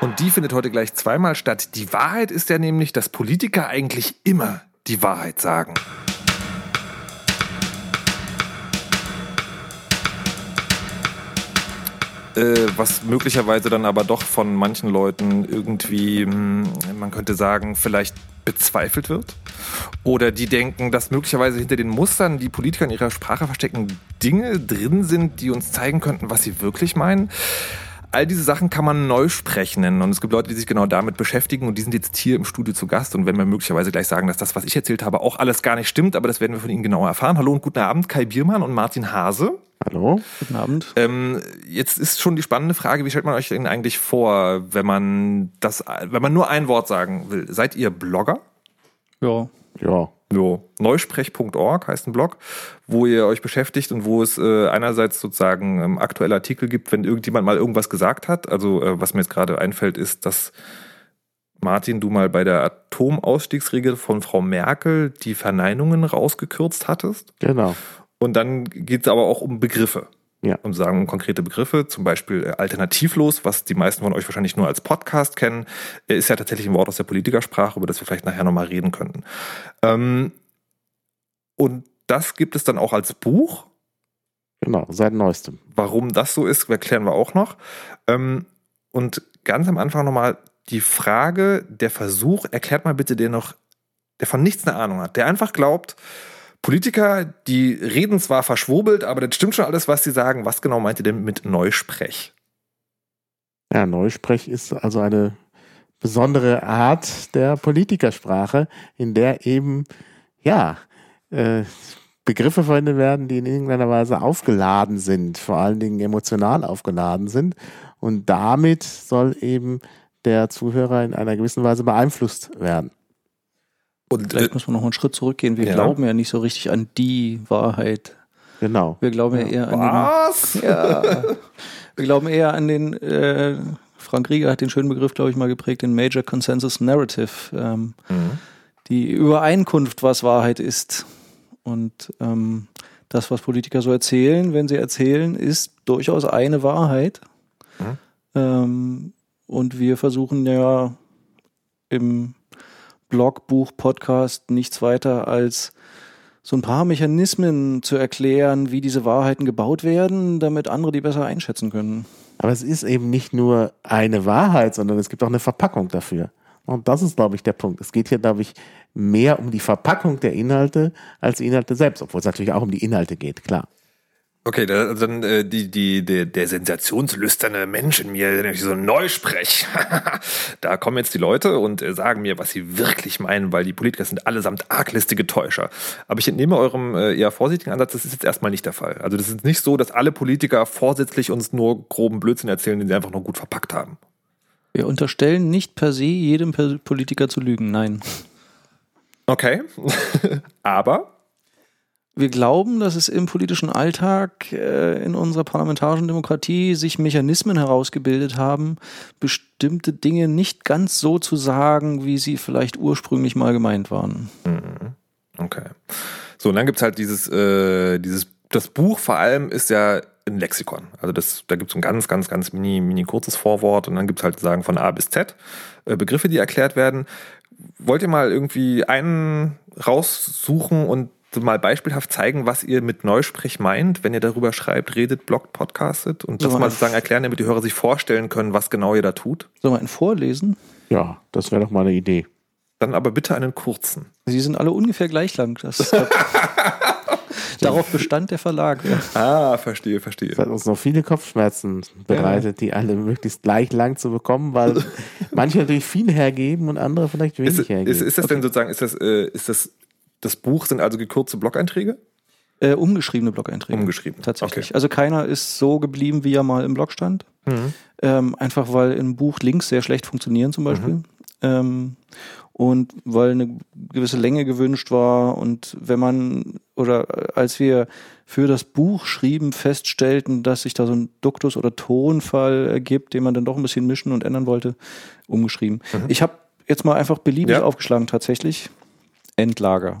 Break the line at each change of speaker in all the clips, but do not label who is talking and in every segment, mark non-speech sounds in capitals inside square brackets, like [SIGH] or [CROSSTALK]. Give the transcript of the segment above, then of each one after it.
Und die findet heute gleich zweimal statt. Die Wahrheit ist ja nämlich, dass Politiker eigentlich immer die Wahrheit sagen. Äh, was möglicherweise dann aber doch von manchen Leuten irgendwie, hm, man könnte sagen, vielleicht bezweifelt wird. Oder die denken, dass möglicherweise hinter den Mustern, die Politiker in ihrer Sprache verstecken, Dinge drin sind, die uns zeigen könnten, was sie wirklich meinen. All diese Sachen kann man neu sprechen nennen. Und es gibt Leute, die sich genau damit beschäftigen und die sind jetzt hier im Studio zu Gast und werden mir möglicherweise gleich sagen, dass das, was ich erzählt habe, auch alles gar nicht stimmt, aber das werden wir von Ihnen genauer erfahren. Hallo und guten Abend, Kai Biermann und Martin Hase.
Hallo.
Guten Abend.
Ähm, jetzt ist schon die spannende Frage, wie stellt man euch denn eigentlich vor, wenn man das, wenn man nur ein Wort sagen will? Seid ihr Blogger?
Ja.
Ja.
Jo. Neusprech.org heißt ein Blog, wo ihr euch beschäftigt und wo es äh, einerseits sozusagen ähm, aktuelle Artikel gibt, wenn irgendjemand mal irgendwas gesagt hat. Also äh, was mir jetzt gerade einfällt, ist, dass Martin, du mal bei der Atomausstiegsregel von Frau Merkel die Verneinungen rausgekürzt hattest.
Genau.
Und dann geht es aber auch um Begriffe.
Ja.
Und sagen konkrete Begriffe, zum Beispiel äh, alternativlos, was die meisten von euch wahrscheinlich nur als Podcast kennen, äh, ist ja tatsächlich ein Wort aus der Politikersprache, über das wir vielleicht nachher nochmal reden könnten. Ähm, und das gibt es dann auch als Buch.
Genau, seit neuestem.
Warum das so ist, erklären wir auch noch. Ähm, und ganz am Anfang nochmal die Frage, der Versuch, erklärt mal bitte der noch, der von nichts eine Ahnung hat, der einfach glaubt, Politiker, die reden zwar verschwobelt, aber das stimmt schon alles, was sie sagen. Was genau meint ihr denn mit Neusprech?
Ja, Neusprech ist also eine besondere Art der Politikersprache, in der eben, ja, äh, Begriffe verwendet werden, die in irgendeiner Weise aufgeladen sind, vor allen Dingen emotional aufgeladen sind. Und damit soll eben der Zuhörer in einer gewissen Weise beeinflusst werden.
Und Vielleicht äh, muss man noch einen Schritt zurückgehen. Wir ja. glauben ja nicht so richtig an die Wahrheit.
Genau.
Wir glauben ja, eher an
Was?
den. Ja. Wir glauben eher an den. Äh, Frank Rieger hat den schönen Begriff, glaube ich, mal geprägt, den Major Consensus Narrative. Ähm, mhm. Die Übereinkunft, was Wahrheit ist. Und ähm, das, was Politiker so erzählen, wenn sie erzählen, ist durchaus eine Wahrheit. Mhm. Ähm, und wir versuchen ja im Blog, Buch, Podcast nichts weiter als so ein paar Mechanismen zu erklären, wie diese Wahrheiten gebaut werden, damit andere die besser einschätzen können.
Aber es ist eben nicht nur eine Wahrheit, sondern es gibt auch eine Verpackung dafür. Und das ist, glaube ich, der Punkt. Es geht hier, glaube ich, mehr um die Verpackung der Inhalte als die Inhalte selbst, obwohl es natürlich auch um die Inhalte geht, klar.
Okay, dann äh, die, die, der, der sensationslüsterne Mensch in mir, nämlich so ein Neusprech. [LAUGHS] da kommen jetzt die Leute und äh, sagen mir, was sie wirklich meinen, weil die Politiker sind allesamt arglistige Täuscher. Aber ich entnehme eurem äh, eher vorsichtigen Ansatz, das ist jetzt erstmal nicht der Fall. Also das ist nicht so, dass alle Politiker vorsätzlich uns nur groben Blödsinn erzählen, den sie einfach nur gut verpackt haben.
Wir unterstellen nicht per se jedem Politiker zu lügen, nein.
Okay, [LAUGHS] aber
wir glauben, dass es im politischen Alltag äh, in unserer parlamentarischen Demokratie sich Mechanismen herausgebildet haben, bestimmte Dinge nicht ganz so zu sagen, wie sie vielleicht ursprünglich mal gemeint waren.
Mhm. Okay. So, und dann gibt es halt dieses, äh, dieses, das Buch vor allem ist ja ein Lexikon. Also das, da gibt es ein ganz, ganz, ganz mini, mini kurzes Vorwort und dann gibt es halt sagen von A bis Z äh, Begriffe, die erklärt werden. Wollt ihr mal irgendwie einen raussuchen und mal beispielhaft zeigen, was ihr mit Neusprech meint, wenn ihr darüber schreibt, redet, bloggt, podcastet und das so mal sozusagen erklären, damit die Hörer sich vorstellen können, was genau ihr da tut?
Sollen wir einen vorlesen?
Ja, das wäre doch mal eine Idee.
Dann aber bitte einen kurzen.
Sie sind alle ungefähr gleich lang. Das, [LAUGHS] Darauf bestand der Verlag. Ja.
Ah, verstehe, verstehe.
Das hat uns noch viele Kopfschmerzen bereitet, ja. die alle möglichst gleich lang zu bekommen, weil [LAUGHS] manche natürlich viel hergeben und andere vielleicht wenig
ist,
hergeben.
Ist, ist das okay. denn sozusagen, ist das, äh, ist das das Buch sind also gekürzte Blog-Einträge?
Äh, umgeschriebene Blog-Einträge.
Umgeschrieben.
Tatsächlich. Okay. Also keiner ist so geblieben, wie er mal im Blog stand. Mhm. Ähm, einfach weil im Buch Links sehr schlecht funktionieren zum Beispiel. Mhm. Ähm, und weil eine gewisse Länge gewünscht war und wenn man oder als wir für das Buch schrieben, feststellten, dass sich da so ein Duktus oder Tonfall ergibt, den man dann doch ein bisschen mischen und ändern wollte, umgeschrieben. Mhm. Ich habe jetzt mal einfach beliebig ja. aufgeschlagen tatsächlich. Endlager.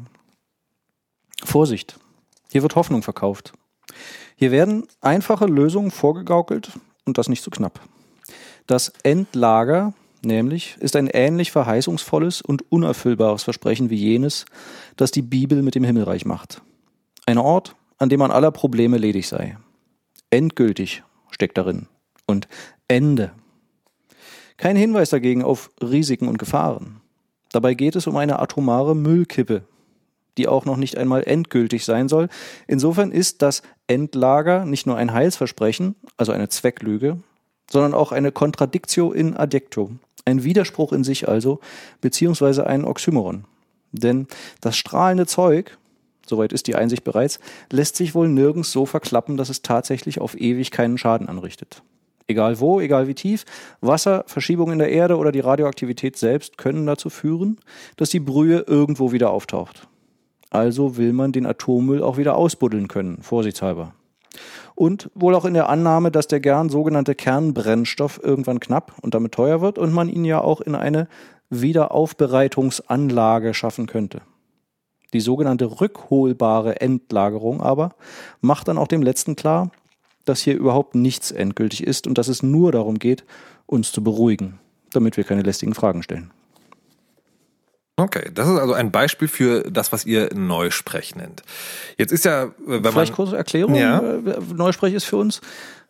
Vorsicht, hier wird Hoffnung verkauft. Hier werden einfache Lösungen vorgegaukelt und das nicht zu so knapp. Das Endlager, nämlich, ist ein ähnlich verheißungsvolles und unerfüllbares Versprechen wie jenes, das die Bibel mit dem Himmelreich macht. Ein Ort, an dem man aller Probleme ledig sei. Endgültig steckt darin. Und Ende. Kein Hinweis dagegen auf Risiken und Gefahren. Dabei geht es um eine atomare Müllkippe, die auch noch nicht einmal endgültig sein soll. Insofern ist das Endlager nicht nur ein Heilsversprechen, also eine Zwecklüge, sondern auch eine Contradictio in adjecto, ein Widerspruch in sich also, beziehungsweise ein Oxymoron. Denn das strahlende Zeug, soweit ist die Einsicht bereits, lässt sich wohl nirgends so verklappen, dass es tatsächlich auf ewig keinen Schaden anrichtet. Egal wo, egal wie tief, Wasser, Verschiebung in der Erde oder die Radioaktivität selbst können dazu führen, dass die Brühe irgendwo wieder auftaucht. Also will man den Atommüll auch wieder ausbuddeln können, vorsichtshalber. Und wohl auch in der Annahme, dass der gern sogenannte Kernbrennstoff irgendwann knapp und damit teuer wird und man ihn ja auch in eine Wiederaufbereitungsanlage schaffen könnte. Die sogenannte rückholbare Endlagerung aber macht dann auch dem Letzten klar, dass hier überhaupt nichts endgültig ist und dass es nur darum geht, uns zu beruhigen, damit wir keine lästigen Fragen stellen.
Okay, das ist also ein Beispiel für das, was ihr Neusprech nennt. Jetzt ist ja,
wenn Vielleicht man, kurze Erklärung. Ja. Äh, Neusprech ist für uns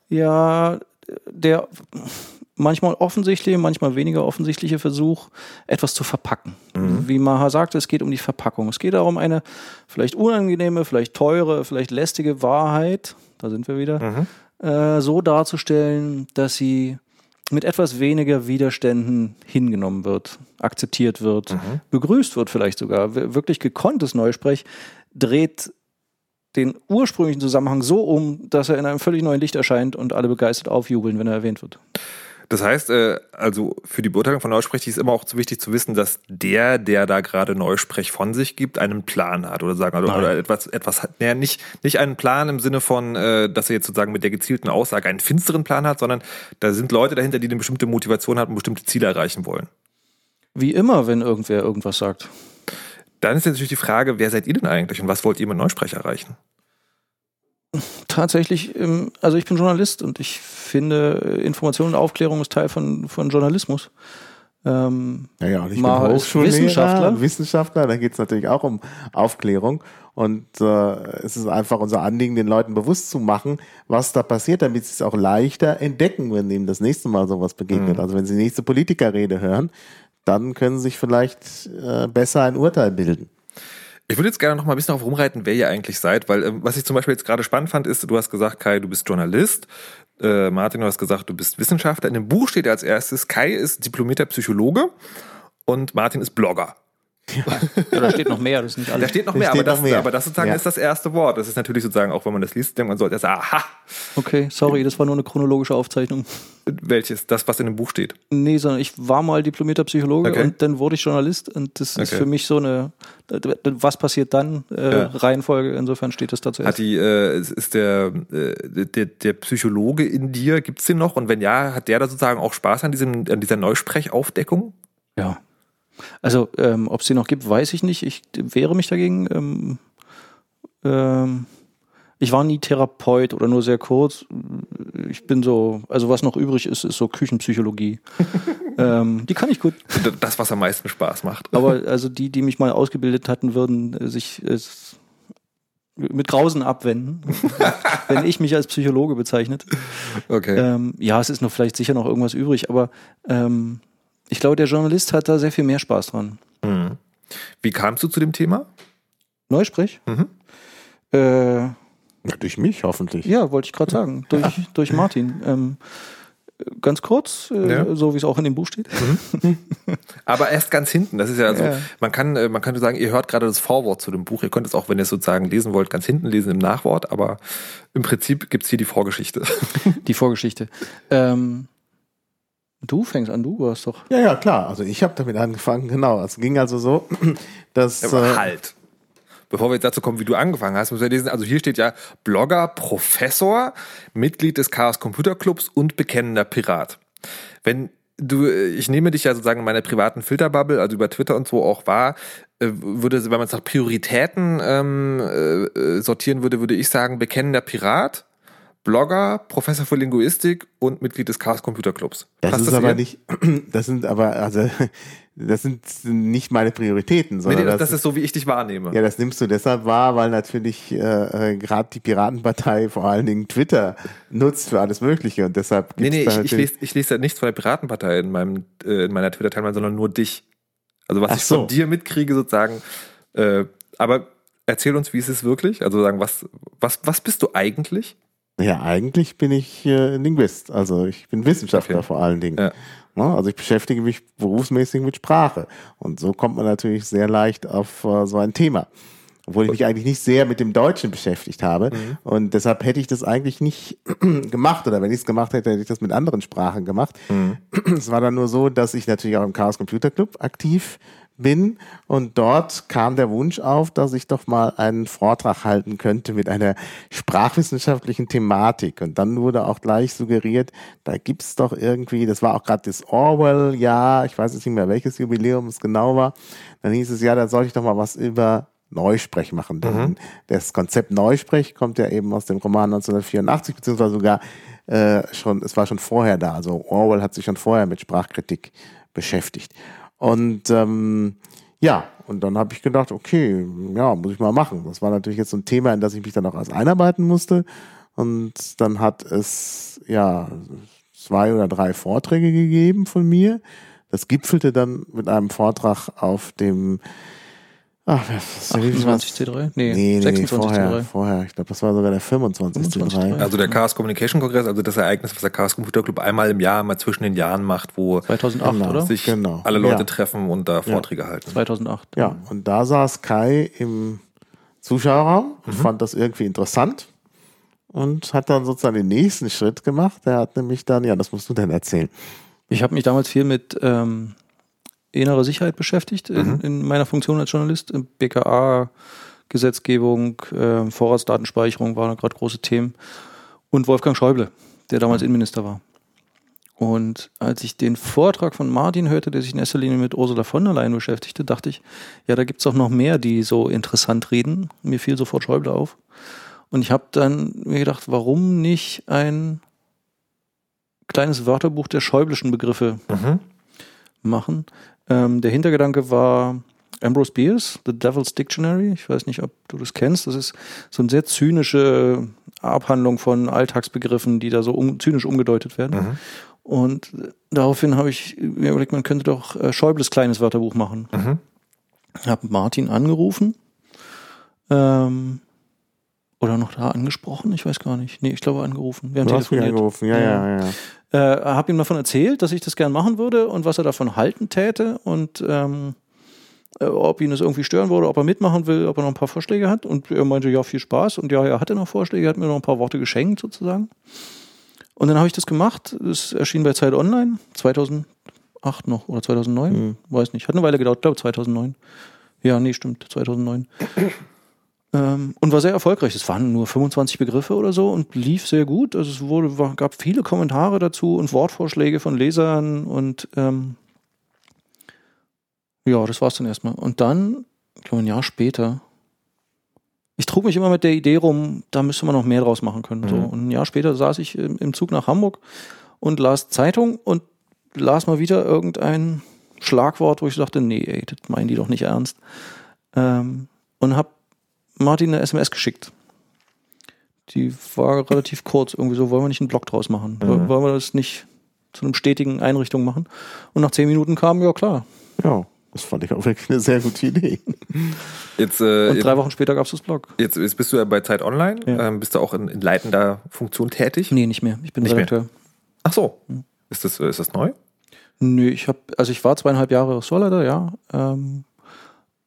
ja der manchmal offensichtliche, manchmal weniger offensichtliche Versuch, etwas zu verpacken. Mhm. Wie Maha sagte, es geht um die Verpackung. Es geht darum, eine vielleicht unangenehme, vielleicht teure, vielleicht lästige Wahrheit, da sind wir wieder, mhm. äh, so darzustellen, dass sie mit etwas weniger Widerständen hingenommen wird, akzeptiert wird, mhm. begrüßt wird vielleicht sogar. Wirklich gekonntes Neusprech dreht den ursprünglichen Zusammenhang so um, dass er in einem völlig neuen Licht erscheint und alle begeistert aufjubeln, wenn er erwähnt wird.
Das heißt, äh, also für die Beurteilung von Neusprech ist immer auch zu wichtig zu wissen, dass der, der da gerade Neusprech von sich gibt, einen Plan hat oder sagen oder, oder etwas, etwas hat. Naja, nicht nicht einen Plan im Sinne von, äh, dass er jetzt sozusagen mit der gezielten Aussage einen finsteren Plan hat, sondern da sind Leute dahinter, die eine bestimmte Motivation haben und bestimmte Ziele erreichen wollen.
Wie immer, wenn irgendwer irgendwas sagt.
Dann ist natürlich die Frage, wer seid ihr denn eigentlich und was wollt ihr mit Neusprech erreichen?
Tatsächlich, also ich bin Journalist und ich finde, Information und Aufklärung ist Teil von, von Journalismus.
Ähm, ja, ja, und ich bin Hochschullehrer, Wissenschaftler, da geht es natürlich auch um Aufklärung. Und äh, es ist einfach unser Anliegen, den Leuten bewusst zu machen, was da passiert, damit sie es auch leichter entdecken, wenn ihnen das nächste Mal sowas begegnet. Mhm. Also wenn sie die nächste Politikerrede hören, dann können sie sich vielleicht äh, besser ein Urteil bilden.
Ich würde jetzt gerne noch mal ein bisschen darauf rumreiten, wer ihr eigentlich seid, weil ähm, was ich zum Beispiel jetzt gerade spannend fand, ist, du hast gesagt, Kai, du bist Journalist. Äh, Martin, du hast gesagt, du bist Wissenschaftler. In dem Buch steht als erstes, Kai ist diplomierter Psychologe und Martin ist Blogger.
Ja. da steht noch mehr, das ist nicht alles.
Da steht noch mehr, aber, das, mehr. aber das sozusagen ja. ist das erste Wort. Das ist natürlich sozusagen, auch wenn man das liest, denkt man so, das, aha.
Okay, sorry, das war nur eine chronologische Aufzeichnung.
Welches? Das, was in dem Buch steht?
Nee, sondern ich war mal diplomierter Psychologe okay. und dann wurde ich Journalist und das okay. ist für mich so eine, was passiert dann, äh, ja. Reihenfolge, insofern steht das dazu
erst. Hat die, äh, ist der, äh, der, der Psychologe in dir, gibt's den noch? Und wenn ja, hat der da sozusagen auch Spaß an, diesem, an dieser Neusprechaufdeckung?
Ja, also, ähm, ob es die noch gibt, weiß ich nicht. Ich wehre mich dagegen. Ähm, ähm, ich war nie Therapeut oder nur sehr kurz. Ich bin so, also was noch übrig ist, ist so Küchenpsychologie. [LAUGHS] ähm, die kann ich gut.
Das, was am meisten Spaß macht.
Aber also die, die mich mal ausgebildet hatten, würden sich äh, mit Grausen abwenden, [LAUGHS] wenn ich mich als Psychologe bezeichnet.
Okay.
Ähm, ja, es ist noch vielleicht sicher noch irgendwas übrig, aber ähm, ich glaube, der Journalist hat da sehr viel mehr Spaß dran. Mhm.
Wie kamst du zu dem Thema?
Neusprech? Mhm.
Äh, ja, durch mich hoffentlich.
Ja, wollte ich gerade sagen. Durch, ja. durch Martin. Ähm, ganz kurz, äh, ja. so wie es auch in dem Buch steht. Mhm. [LAUGHS]
Aber erst ganz hinten. Das ist ja also, ja. man kann, äh, man könnte sagen, ihr hört gerade das Vorwort zu dem Buch. Ihr könnt es auch, wenn ihr es sozusagen lesen wollt, ganz hinten lesen im Nachwort. Aber im Prinzip gibt es hier die Vorgeschichte.
Die Vorgeschichte. Ähm, Du fängst an, du warst doch.
Ja, ja, klar. Also ich habe damit angefangen, genau. Es ging also so, [CLEARS THROAT] dass.
Ja, aber äh, halt. Bevor wir jetzt dazu kommen, wie du angefangen hast, müssen wir lesen. Also hier steht ja Blogger, Professor, Mitglied des Chaos Computer Clubs und bekennender Pirat. Wenn du, ich nehme dich ja sozusagen in meiner privaten Filterbubble, also über Twitter und so auch wahr, äh, würde, wenn man es nach Prioritäten ähm, äh, sortieren würde, würde ich sagen, bekennender Pirat, Blogger, Professor für Linguistik und Mitglied des Chaos Computer Clubs.
Das
Passt
ist aber
hier?
nicht, [CLEARS THROAT] das sind aber, also, [LAUGHS] das sind nicht meine Prioritäten,
Nee,
sondern
nee, das,
das,
das ist so, wie ich dich wahrnehme.
ja, das nimmst du deshalb wahr, weil natürlich äh, äh, gerade die Piratenpartei vor allen Dingen Twitter nutzt für alles Mögliche und deshalb
nee,
gibt's
nee,
da
ich, ich, lese, ich lese ja nichts von der Piratenpartei in, meinem, äh, in meiner Twitter-Timeline, sondern nur dich. Also was
Ach
ich
so.
von dir mitkriege sozusagen. Äh, aber erzähl uns, wie ist es wirklich? Also sagen, was, was, was bist du eigentlich?
Ja, eigentlich bin ich äh, Linguist, also ich bin Wissenschaftler
Okay.
vor allen Dingen.
Ja.
Ne? Also ich beschäftige mich berufsmäßig mit Sprache und so kommt man natürlich sehr leicht auf äh, so ein Thema. Obwohl ich mich eigentlich nicht sehr mit dem Deutschen beschäftigt habe.
Mhm.
Und deshalb hätte ich das eigentlich nicht [CLEARS THROAT] gemacht. Oder wenn ich es gemacht hätte, hätte ich das mit anderen Sprachen gemacht.
Mhm.
Es war dann nur so, dass ich natürlich auch im Chaos Computer Club aktiv bin. Und dort kam der Wunsch auf, dass ich doch mal einen Vortrag halten könnte mit einer sprachwissenschaftlichen Thematik. Und dann wurde auch gleich suggeriert, da gibt's doch irgendwie, das war auch gerade das Orwell-Jahr, ich weiß jetzt nicht mehr, welches Jubiläum es genau war. Dann hieß es, ja, da sollte ich doch mal was über Neusprech machen. Denn das Konzept Neusprech kommt ja eben aus dem Roman 1984, beziehungsweise sogar äh, schon, es war schon vorher da. Also Orwell hat sich schon vorher mit Sprachkritik beschäftigt. Und ähm, ja, und dann habe ich gedacht, okay, ja, muss ich mal machen. Das war natürlich jetzt so ein Thema, in das ich mich dann auch erst einarbeiten musste. Und dann hat es ja zwei oder drei Vorträge gegeben von mir. Das gipfelte dann mit einem Vortrag auf dem Ach, was,
28C3? Nee,
Nee, nee, nee
26C3.
vorher, vorher. Ich glaube, das war sogar der 25.
25C3.
Also der Chaos Communication Kongress, also das Ereignis, was der Chaos Computer Club einmal im Jahr, mal zwischen den Jahren macht, wo
2008,
Genau.
oder?
sich
Genau.
alle Leute
Ja.
treffen und da Vorträge halten.
2008.
Ja, und da saß Kai im Zuschauerraum und fand das irgendwie interessant und hat dann sozusagen den nächsten Schritt gemacht. Der hat nämlich dann, ja, das musst du denn erzählen.
Ich habe mich damals viel mit ähm, innerer Sicherheit beschäftigt in, in meiner Funktion als Journalist. BKA, Gesetzgebung, äh, Vorratsdatenspeicherung waren gerade große Themen. Und Wolfgang Schäuble, der damals Innenminister war. Und als ich den Vortrag von Martin hörte, der sich in erster Linie mit Ursula von der Leyen beschäftigte, dachte ich, ja, da gibt's auch noch mehr, die so interessant reden. Mir fiel sofort Schäuble auf. Und ich habe dann mir gedacht, warum nicht ein kleines Wörterbuch der schäubleschen Begriffe
Mhm.
machen. Ähm, der Hintergedanke war Ambrose Bierce, The Devil's Dictionary. Ich weiß nicht, ob du das kennst. Das ist so eine sehr zynische Abhandlung von Alltagsbegriffen, die da so um, zynisch umgedeutet werden.
Mhm.
Und daraufhin habe ich mir überlegt, man könnte doch äh, Schäubles kleines Wörterbuch machen.
Mhm.
Habe Martin angerufen. Ähm, oder noch da angesprochen? Ich weiß gar nicht. Nee, ich glaube angerufen. Wir haben
Du hast mich
telefoniert.
angerufen, ja, ja, ja.
Äh, habe ihm davon erzählt, dass ich das gern machen würde und was er davon halten täte und ähm, äh, ob ihn das irgendwie stören würde, ob er mitmachen will, ob er noch ein paar Vorschläge hat. Und er meinte, ja, viel Spaß. Und ja, er hatte noch Vorschläge, er hat mir noch ein paar Worte geschenkt sozusagen. Und dann habe ich das gemacht. Es erschien bei Zeit Online 2008 noch oder 2009,
Mhm.
weiß nicht. Hat eine Weile gedauert, glaube 2009. Ja, nee, stimmt, 2009. Ähm, und war sehr erfolgreich. Es waren nur 25 Begriffe oder so und lief sehr gut. Also es wurde, war, gab viele Kommentare dazu und Wortvorschläge von Lesern und ähm, ja, das war's dann erstmal. Und dann, ich glaube ein Jahr später, ich trug mich immer mit der Idee rum, da müsste man noch mehr draus machen können. So.
Mhm.
Und ein Jahr später saß ich im, Zug nach Hamburg und las Zeitung und las mal wieder irgendein Schlagwort, wo ich dachte, nee, ey, das meinen die doch nicht ernst. Ähm, und hab Martin eine SMS geschickt. Die war relativ kurz, irgendwie so, wollen wir nicht einen Blog draus machen?
Mhm.
Wollen wir das nicht zu einem stetigen Einrichtung machen? Und nach zehn Minuten kam, ja klar.
Ja, das fand ich auch wirklich eine sehr gute Idee.
Jetzt, äh,
Und drei Wochen später gab's das Blog.
jetzt, jetzt bist du ja bei Zeit Online.
Ja.
Ähm, bist du auch in, in leitender Funktion tätig?
Nee, nicht mehr. Ich bin
Nicht mehr?
Redakteur.
Ach so.
Hm.
Ist das, äh, ist das neu?
Nö, ich habe, also ich war zweieinhalb Jahre Ressortleiter, ja, ähm,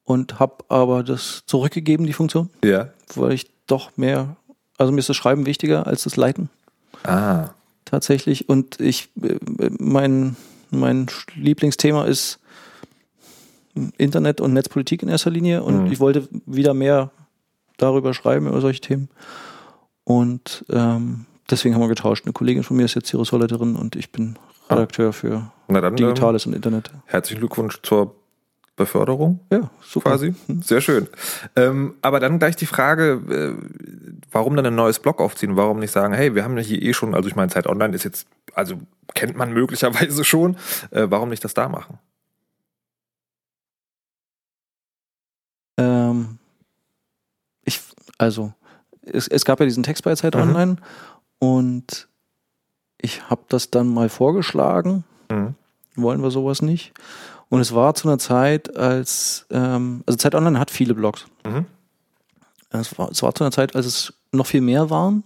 und habe aber das zurückgegeben, die Funktion,
Ja.
weil ich doch mehr, also mir ist das Schreiben wichtiger als das Leiten
Ah.
tatsächlich. Und ich, äh, mein, mein Lieblingsthema ist Internet und Netzpolitik in erster Linie und
Mhm.
ich wollte wieder mehr darüber schreiben, über solche Themen. Und ähm, deswegen haben wir getauscht. Eine Kollegin von mir ist jetzt die Ressortleiterin und ich bin Redakteur für
dann ähm,
Digitales und Internet.
herzlichen Glückwunsch zur Beförderung
Ja, super.
quasi. Sehr schön. Ähm, aber dann gleich die Frage, äh, warum dann ein neues Blog aufziehen? Warum nicht sagen, hey, wir haben ja hier eh schon, also ich meine, Zeit Online ist jetzt, also kennt man [LAUGHS] möglicherweise schon, äh, warum nicht das da machen?
Ähm, ich, also, es, es gab ja diesen Text bei Zeit mhm. Online und ich habe das dann mal vorgeschlagen. Mhm. Wollen wir sowas nicht? Und es war zu einer Zeit, als, ähm, also Zeit Online hat viele Blogs. Mhm. Es, war, es war zu einer Zeit, als es noch viel mehr waren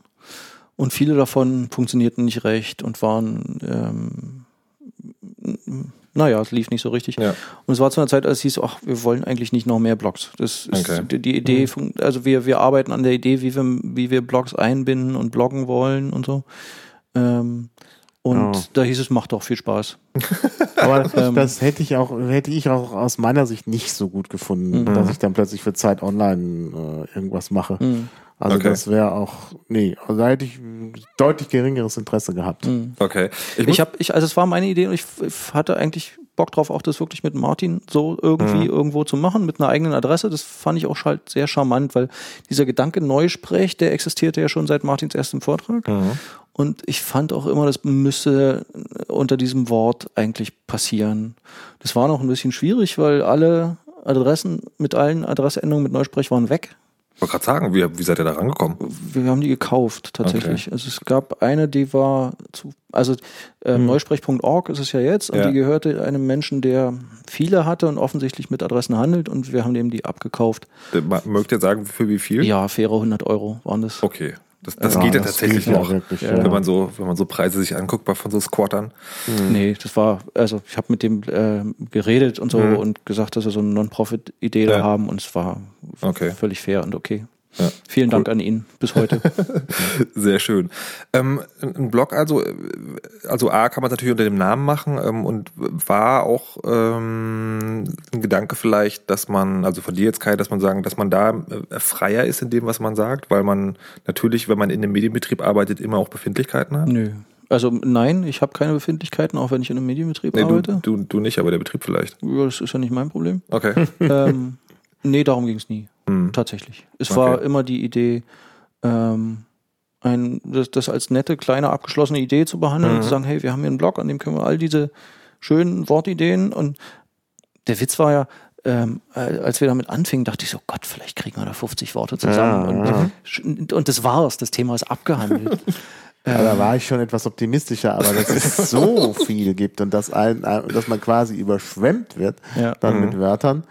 und viele davon funktionierten nicht recht und waren, ähm, naja, es lief nicht so richtig. Ja. Und es war zu einer Zeit, als es hieß, ach, wir wollen eigentlich nicht noch mehr Blogs. Das ist okay. die, die, Idee, mhm. also wir, wir arbeiten an der Idee, wie wir, wie wir Blogs einbinden und bloggen wollen und so. Ähm, und oh. da hieß es, macht doch viel Spaß. [LAUGHS]
Aber ähm, das hätte ich auch, hätte ich auch aus meiner Sicht nicht so gut gefunden, mhm. dass ich dann plötzlich für Zeit online äh, irgendwas mache. Mhm. Also okay. das wäre auch, nee, also da hätte ich deutlich geringeres Interesse gehabt.
Mhm. Okay. Ich, ich habe, ich, also es war meine Idee und ich, ich hatte eigentlich Bock drauf, auch das wirklich mit Martin so irgendwie mhm. irgendwo zu machen, mit einer eigenen Adresse. Das fand ich auch halt sehr charmant, weil dieser Gedanke Neusprech, der existierte ja schon seit Martins erstem Vortrag. Und ich fand auch immer, das müsste unter diesem Wort eigentlich passieren. Das war noch ein bisschen schwierig, weil alle Adressen mit allen Adressendungen mit Neusprech waren weg.
Ich wollte gerade sagen, wie, wie seid ihr da rangekommen?
Wir haben die gekauft, tatsächlich. Okay. Also es gab eine, die war zu, also äh, hm. neusprech.org ist es ja jetzt, und ja. die gehörte einem Menschen, der viele hatte und offensichtlich mit Adressen handelt und wir haben dem die abgekauft.
Mögt ihr sagen, für wie viel?
Ja, faire 100 Euro waren das.
Okay. Das, das ja, geht ja das tatsächlich noch, wirklich, wenn man so, wenn man so Preise sich anguckt bei von so Squattern.
Mhm. Nee, das war, also ich habe mit dem äh, geredet und so mhm. und gesagt, dass wir so eine Non-Profit-Idee da haben und es war okay. völlig fair und okay. Ja, Vielen cool. Dank an ihn bis heute. [LAUGHS]
Sehr schön. Ähm, ein Blog also, also A kann man natürlich unter dem Namen machen ähm, und war auch ähm, ein Gedanke vielleicht, dass man, also von dir jetzt Kai, dass man sagen, dass man da äh, freier ist in dem, was man sagt, weil man natürlich, wenn man in einem Medienbetrieb arbeitet, immer auch Befindlichkeiten hat?
Nö. Also nein, ich habe keine Befindlichkeiten, auch wenn ich in einem Medienbetrieb nee, arbeite.
Du, du, du nicht, aber der Betrieb vielleicht.
Ja, das ist ja nicht mein Problem.
Okay. ähm,
nee, darum ging es nie. Mhm. Tatsächlich. Es okay. war immer die Idee, ähm, ein, das, das, als nette, kleine, abgeschlossene Idee zu behandeln mhm. und zu sagen, hey, wir haben hier einen Blog, an dem können wir all diese schönen Wortideen und der Witz war ja, ähm, als wir damit anfingen, dachte ich so, Gott, vielleicht kriegen wir da 50 Worte zusammen. Ja, und, ja. und das war's, das Thema ist abgehandelt. [LAUGHS]
Ja, da war ich schon etwas optimistischer, aber dass es [LAUGHS] so viel gibt und dass, ein, dass man quasi überschwemmt wird ja. dann mhm. mit Wörtern,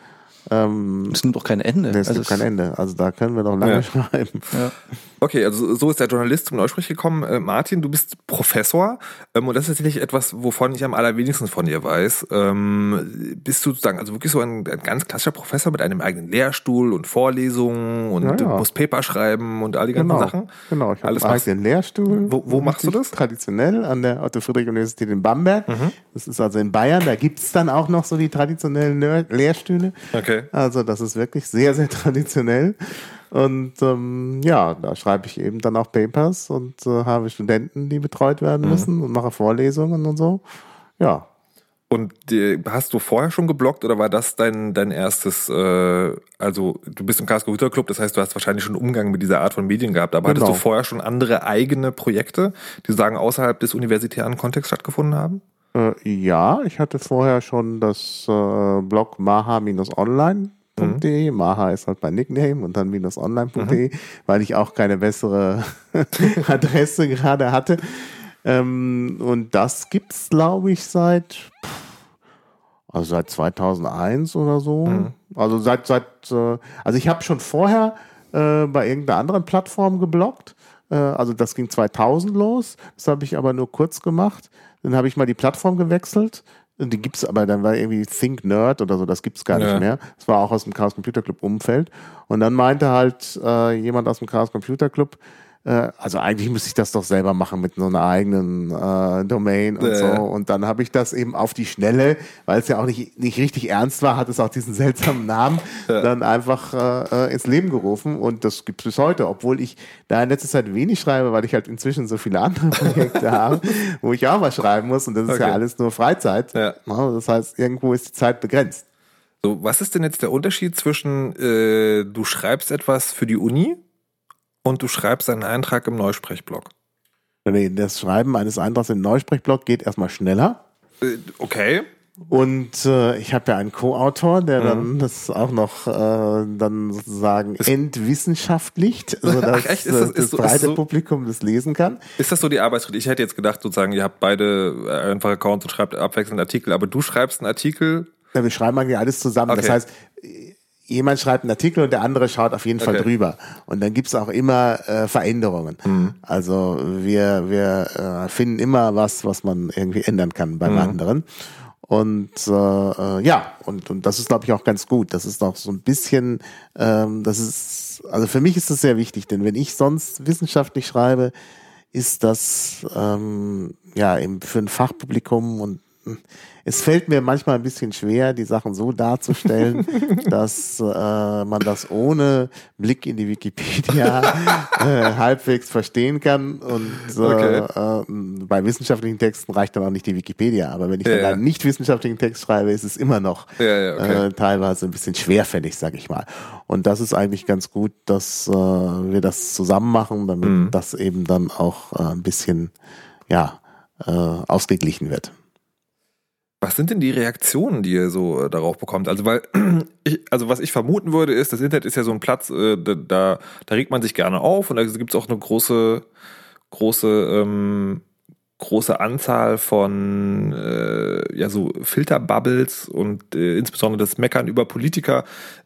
ähm, es nimmt doch kein Ende.
Nee, es also gibt kein Ende. Also da können wir noch lange ja. schreiben. Ja.
Okay, also so ist der Journalist zum Neusprech gekommen. Äh, Martin, du bist Professor ähm, und das ist tatsächlich etwas, wovon ich am allerwenigsten von dir weiß. Ähm, bist du sozusagen also wirklich so ein, ein, ganz klassischer Professor mit einem eigenen Lehrstuhl und Vorlesungen und ja, ja. musst Paper schreiben und all die ganzen
genau.
Sachen?
Genau, ich habe einen eigenen Lehrstuhl.
Wo, wo machst du das?
Traditionell an der Otto-Friedrich-Universität in Bamberg. Mhm. Das ist also in Bayern. Da gibt's dann auch noch so die traditionellen Lehrstühle.
Okay.
Also das ist wirklich sehr, sehr traditionell. Und ähm, ja, da schreibe ich eben dann auch Papers und äh, habe Studenten, die betreut werden mhm. müssen und mache Vorlesungen und so. Ja.
Und die, hast du vorher schon geblockt oder war das dein, dein erstes, äh, also du bist im Casco Hüter Club, das heißt, du hast wahrscheinlich schon Umgang mit dieser Art von Medien gehabt, aber genau. hattest du vorher schon andere eigene Projekte, die sagen außerhalb des universitären Kontexts stattgefunden haben?
Äh, ja, ich hatte vorher schon das äh, Blog maha-online mhm. Maha ist halt mein Nickname und dann minus online.de, mhm. weil ich auch keine bessere [LAUGHS] Adresse gerade hatte. Ähm, und das gibt's, glaube ich, seit also seit 2001 oder so. Mhm. Also seit seit äh, also ich habe schon vorher äh, bei irgendeiner anderen Plattform geblockt. Äh, also das ging 2000 los. Das habe ich aber nur kurz gemacht. Dann habe ich mal die Plattform gewechselt die gibt's aber, dann war irgendwie Think Nerd oder so, das gibt's gar ja. nicht mehr. Das war auch aus dem Chaos Computer Club Umfeld. Und dann meinte halt äh, jemand aus dem Chaos Computer Club, also eigentlich müsste ich das doch selber machen mit so einer eigenen äh, Domain und äh. so. Und dann habe ich das eben auf die Schnelle, weil es ja auch nicht, nicht richtig ernst war, hat es auch diesen [LAUGHS] seltsamen Namen, ja. dann einfach äh, äh ins Leben gerufen. Und das gibt es bis heute, obwohl ich da in letzter Zeit wenig schreibe, weil ich halt inzwischen so viele andere [LAUGHS] Projekte habe, wo ich auch was schreiben muss. Und das ist okay. ja alles nur Freizeit. Ja. Das heißt, irgendwo ist die Zeit begrenzt.
So, was ist denn jetzt der Unterschied zwischen, äh, du schreibst etwas für die Uni und du schreibst einen Eintrag im Neusprechblog.
Nee, das Schreiben eines Eintrags im Neusprechblog geht erstmal schneller.
Äh, okay.
Und äh, ich habe ja einen Co-Autor, der mhm. dann das auch noch äh, dann sozusagen ist entwissenschaftlicht, [LAUGHS] sodass Ach, echt? Ist das, ist das so, breite so, Publikum das lesen kann.
Ist das so die Arbeitsschritt? Ich hätte jetzt gedacht, sozusagen, ihr habt beide äh, einfach Accounts und schreibt abwechselnd Artikel, aber du schreibst einen Artikel.
Ja, wir schreiben eigentlich alles zusammen. Okay. Das heißt, jemand schreibt einen Artikel und der andere schaut auf jeden okay. Fall drüber. Und dann gibt's auch immer äh, Veränderungen. Mhm. Also wir, wir äh, finden immer was, was man irgendwie ändern kann beim mhm. anderen. Und äh, äh, ja, und, und das ist, glaube ich, auch ganz gut. Das ist auch so ein bisschen, ähm, das ist, also für mich ist das sehr wichtig, denn wenn ich sonst wissenschaftlich schreibe, ist das ähm, ja eben für ein Fachpublikum und es fällt mir manchmal ein bisschen schwer, die Sachen so darzustellen, [LAUGHS] dass äh, man das ohne Blick in die Wikipedia [LAUGHS] äh, halbwegs verstehen kann. Und äh, okay. äh, bei wissenschaftlichen Texten reicht dann auch nicht die Wikipedia. Aber wenn ich ja, dann ja. einen nicht wissenschaftlichen Text schreibe, ist es immer noch ja, okay. äh, teilweise ein bisschen schwerfällig, sag ich mal. Und das ist eigentlich ganz gut, dass äh, wir das zusammen machen, damit mhm. das eben dann auch ein bisschen ja, ausgeglichen wird.
Was sind denn die Reaktionen, die ihr so äh, darauf bekommt? Also, weil, [CLEARS THROAT] ich, also was ich vermuten würde, ist, das Internet ist ja so ein Platz, äh, da, da regt man sich gerne auf und da gibt es auch eine große, große, ähm, große Anzahl von äh, ja so Filterbubbles und äh, insbesondere das Meckern über Politiker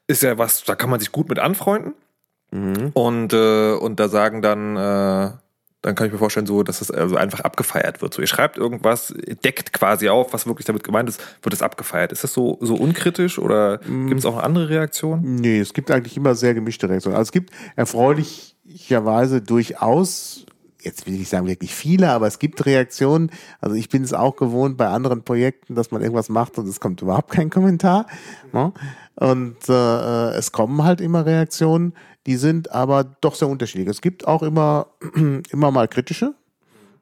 ist ja was, da kann man sich gut mit anfreunden. Mhm. Und, äh, und da sagen dann äh, dann kann ich mir vorstellen, so, dass es also einfach abgefeiert wird. So, ihr schreibt irgendwas, deckt quasi auf, was wirklich damit gemeint ist, wird es abgefeiert. Ist das so, so unkritisch oder mm. gibt es auch eine andere Reaktion?
Nee, es gibt eigentlich immer sehr gemischte Reaktionen. Also es gibt erfreulicherweise durchaus jetzt will ich sagen wirklich viele, aber es gibt Reaktionen. Also ich bin es auch gewohnt bei anderen Projekten, dass man irgendwas macht und es kommt überhaupt kein Kommentar. Ne? Und äh, es kommen halt immer Reaktionen. Die sind aber doch sehr unterschiedlich. Es gibt auch immer, [CLEARS THROAT] immer mal kritische,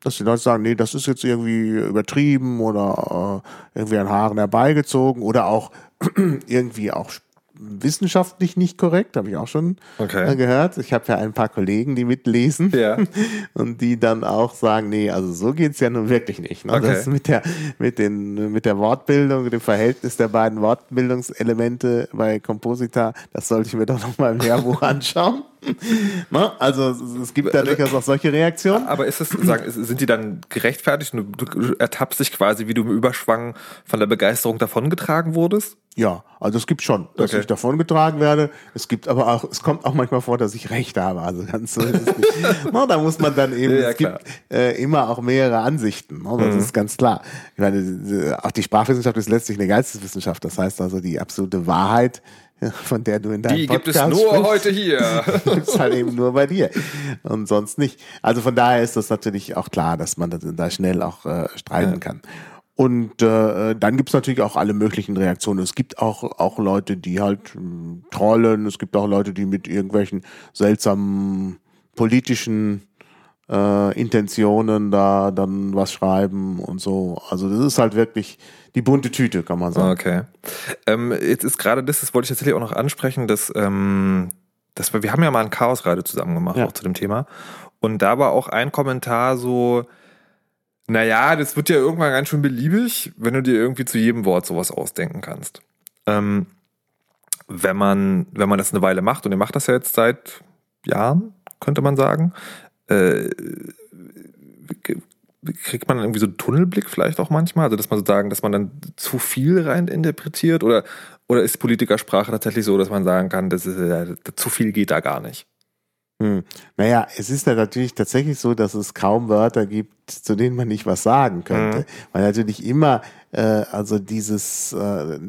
dass die Leute sagen, nee, das ist jetzt irgendwie übertrieben oder äh, irgendwie an Haaren herbeigezogen oder auch [CLEARS THROAT] irgendwie auch wissenschaftlich nicht korrekt, habe ich auch schon okay. Äh, gehört. Ich habe ja ein paar Kollegen, die mitlesen ja. [LAUGHS] und die dann auch sagen, nee, also so geht's ja nun wirklich nicht. Ne? Okay. Das mit der, mit, den, mit der Wortbildung, dem Verhältnis der beiden Wortbildungselemente bei Composita, das sollte ich mir doch noch mal im Lehrbuch [LAUGHS] anschauen. [LAUGHS] Also es gibt da durchaus auch solche Reaktionen.
Aber ist es, sagen, sind die dann gerechtfertigt? Du, du ertappst dich quasi, wie du im Überschwang von der Begeisterung davongetragen wurdest?
Ja, also es gibt schon, dass okay. ich davongetragen werde. Es gibt aber auch, es kommt auch manchmal vor, dass ich Recht habe. Also ganz so ist es nicht. [LAUGHS] no, da muss man dann eben, ja, es klar. gibt äh, immer auch mehrere Ansichten. No, das mhm. ist ganz klar. Ich meine, auch die Sprachwissenschaft ist letztlich eine Geisteswissenschaft. Das heißt also, die absolute Wahrheit [LAUGHS] von der du in deinem
Die Podcast gibt es nur sprichst, heute hier. [LAUGHS]
ist halt eben nur bei dir und sonst nicht. Also von daher ist das natürlich auch klar, dass man da schnell auch äh, streiten ja. kann. Und äh, dann gibt's natürlich auch alle möglichen Reaktionen. Es gibt auch, auch Leute, die halt äh, trollen. Es gibt auch Leute, die mit irgendwelchen seltsamen politischen äh, Intentionen da dann was schreiben und so. Also das ist halt wirklich die bunte Tüte, kann man sagen.
Okay. Ähm, jetzt ist gerade das, das wollte ich tatsächlich auch noch ansprechen, dass, ähm, dass wir, wir haben ja mal ein Chaos gerade zusammen gemacht, ja. auch zu dem Thema. Und da war auch ein Kommentar so, naja, das wird ja irgendwann ganz schön beliebig, wenn du dir irgendwie zu jedem Wort sowas ausdenken kannst. Ähm, wenn man, wenn man das eine Weile macht, und ihr macht das ja jetzt seit Jahren, könnte man sagen, äh, kriegt man irgendwie so einen Tunnelblick vielleicht auch manchmal? Also, dass man sozusagen, dass man dann zu viel rein interpretiert? Oder, oder ist Politikersprache tatsächlich so, dass man sagen kann, das ist, äh, zu viel geht da gar nicht?
Hm. Naja, es ist ja natürlich tatsächlich so, dass es kaum Wörter gibt, zu denen man nicht was sagen könnte. Mhm. Weil natürlich immer äh, also dieses äh,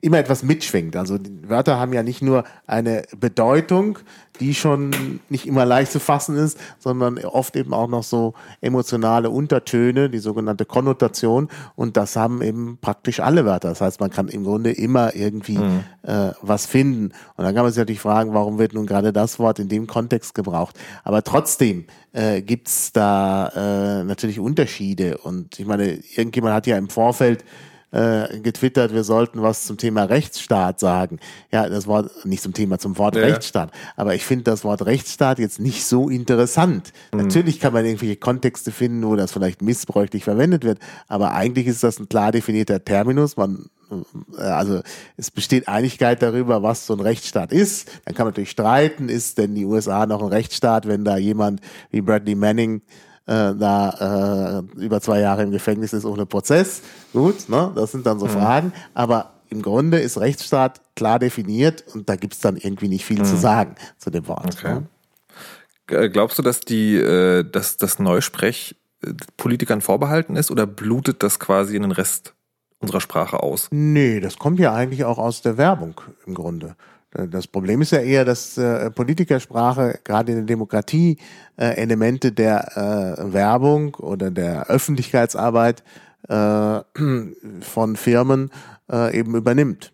immer etwas mitschwingt. Also die Wörter haben ja nicht nur eine Bedeutung, die schon nicht immer leicht zu fassen ist, sondern oft eben auch noch so emotionale Untertöne, die sogenannte Konnotation. Und das haben eben praktisch alle Wörter. Das heißt, man kann im Grunde immer irgendwie mhm. äh, was finden. Und dann kann man sich natürlich fragen, warum wird nun gerade das Wort in dem Kontext gebraucht. Aber trotzdem äh, gibt's da äh, natürlich Unterschiede. Und ich meine, irgendjemand hat ja im Vorfeld äh, getwittert, wir sollten was zum Thema Rechtsstaat sagen. Ja, das Wort, nicht zum Thema, zum Wort
Ja.
Rechtsstaat. Aber ich finde das Wort Rechtsstaat jetzt nicht so interessant.
Mhm.
Natürlich kann man irgendwelche Kontexte finden, wo das vielleicht missbräuchlich verwendet wird, aber eigentlich ist das ein klar definierter Terminus. Man äh, also es besteht Einigkeit darüber, was so ein Rechtsstaat ist. Dann kann man natürlich streiten, ist denn die USA noch ein Rechtsstaat, wenn da jemand wie Bradley Manning äh, da äh, über zwei Jahre im Gefängnis ist ohne Prozess. Gut, ne? das sind dann
Mhm.
so Fragen. Aber im Grunde ist Rechtsstaat klar definiert und da gibt's dann irgendwie nicht viel zu sagen zu dem Wort.
Mhm. Okay.
Ne?
Äh, Glaubst du, dass die, äh, dass das Neusprech äh, Politikern vorbehalten ist oder blutet das quasi in den Rest unserer Sprache aus?
Nee, das kommt ja eigentlich auch aus der Werbung im Grunde. Das Problem ist ja eher, dass äh, Politikersprache gerade in der Demokratie äh, Elemente der äh, Werbung oder der Öffentlichkeitsarbeit äh, [CLEARS THROAT] von Firmen äh, eben übernimmt.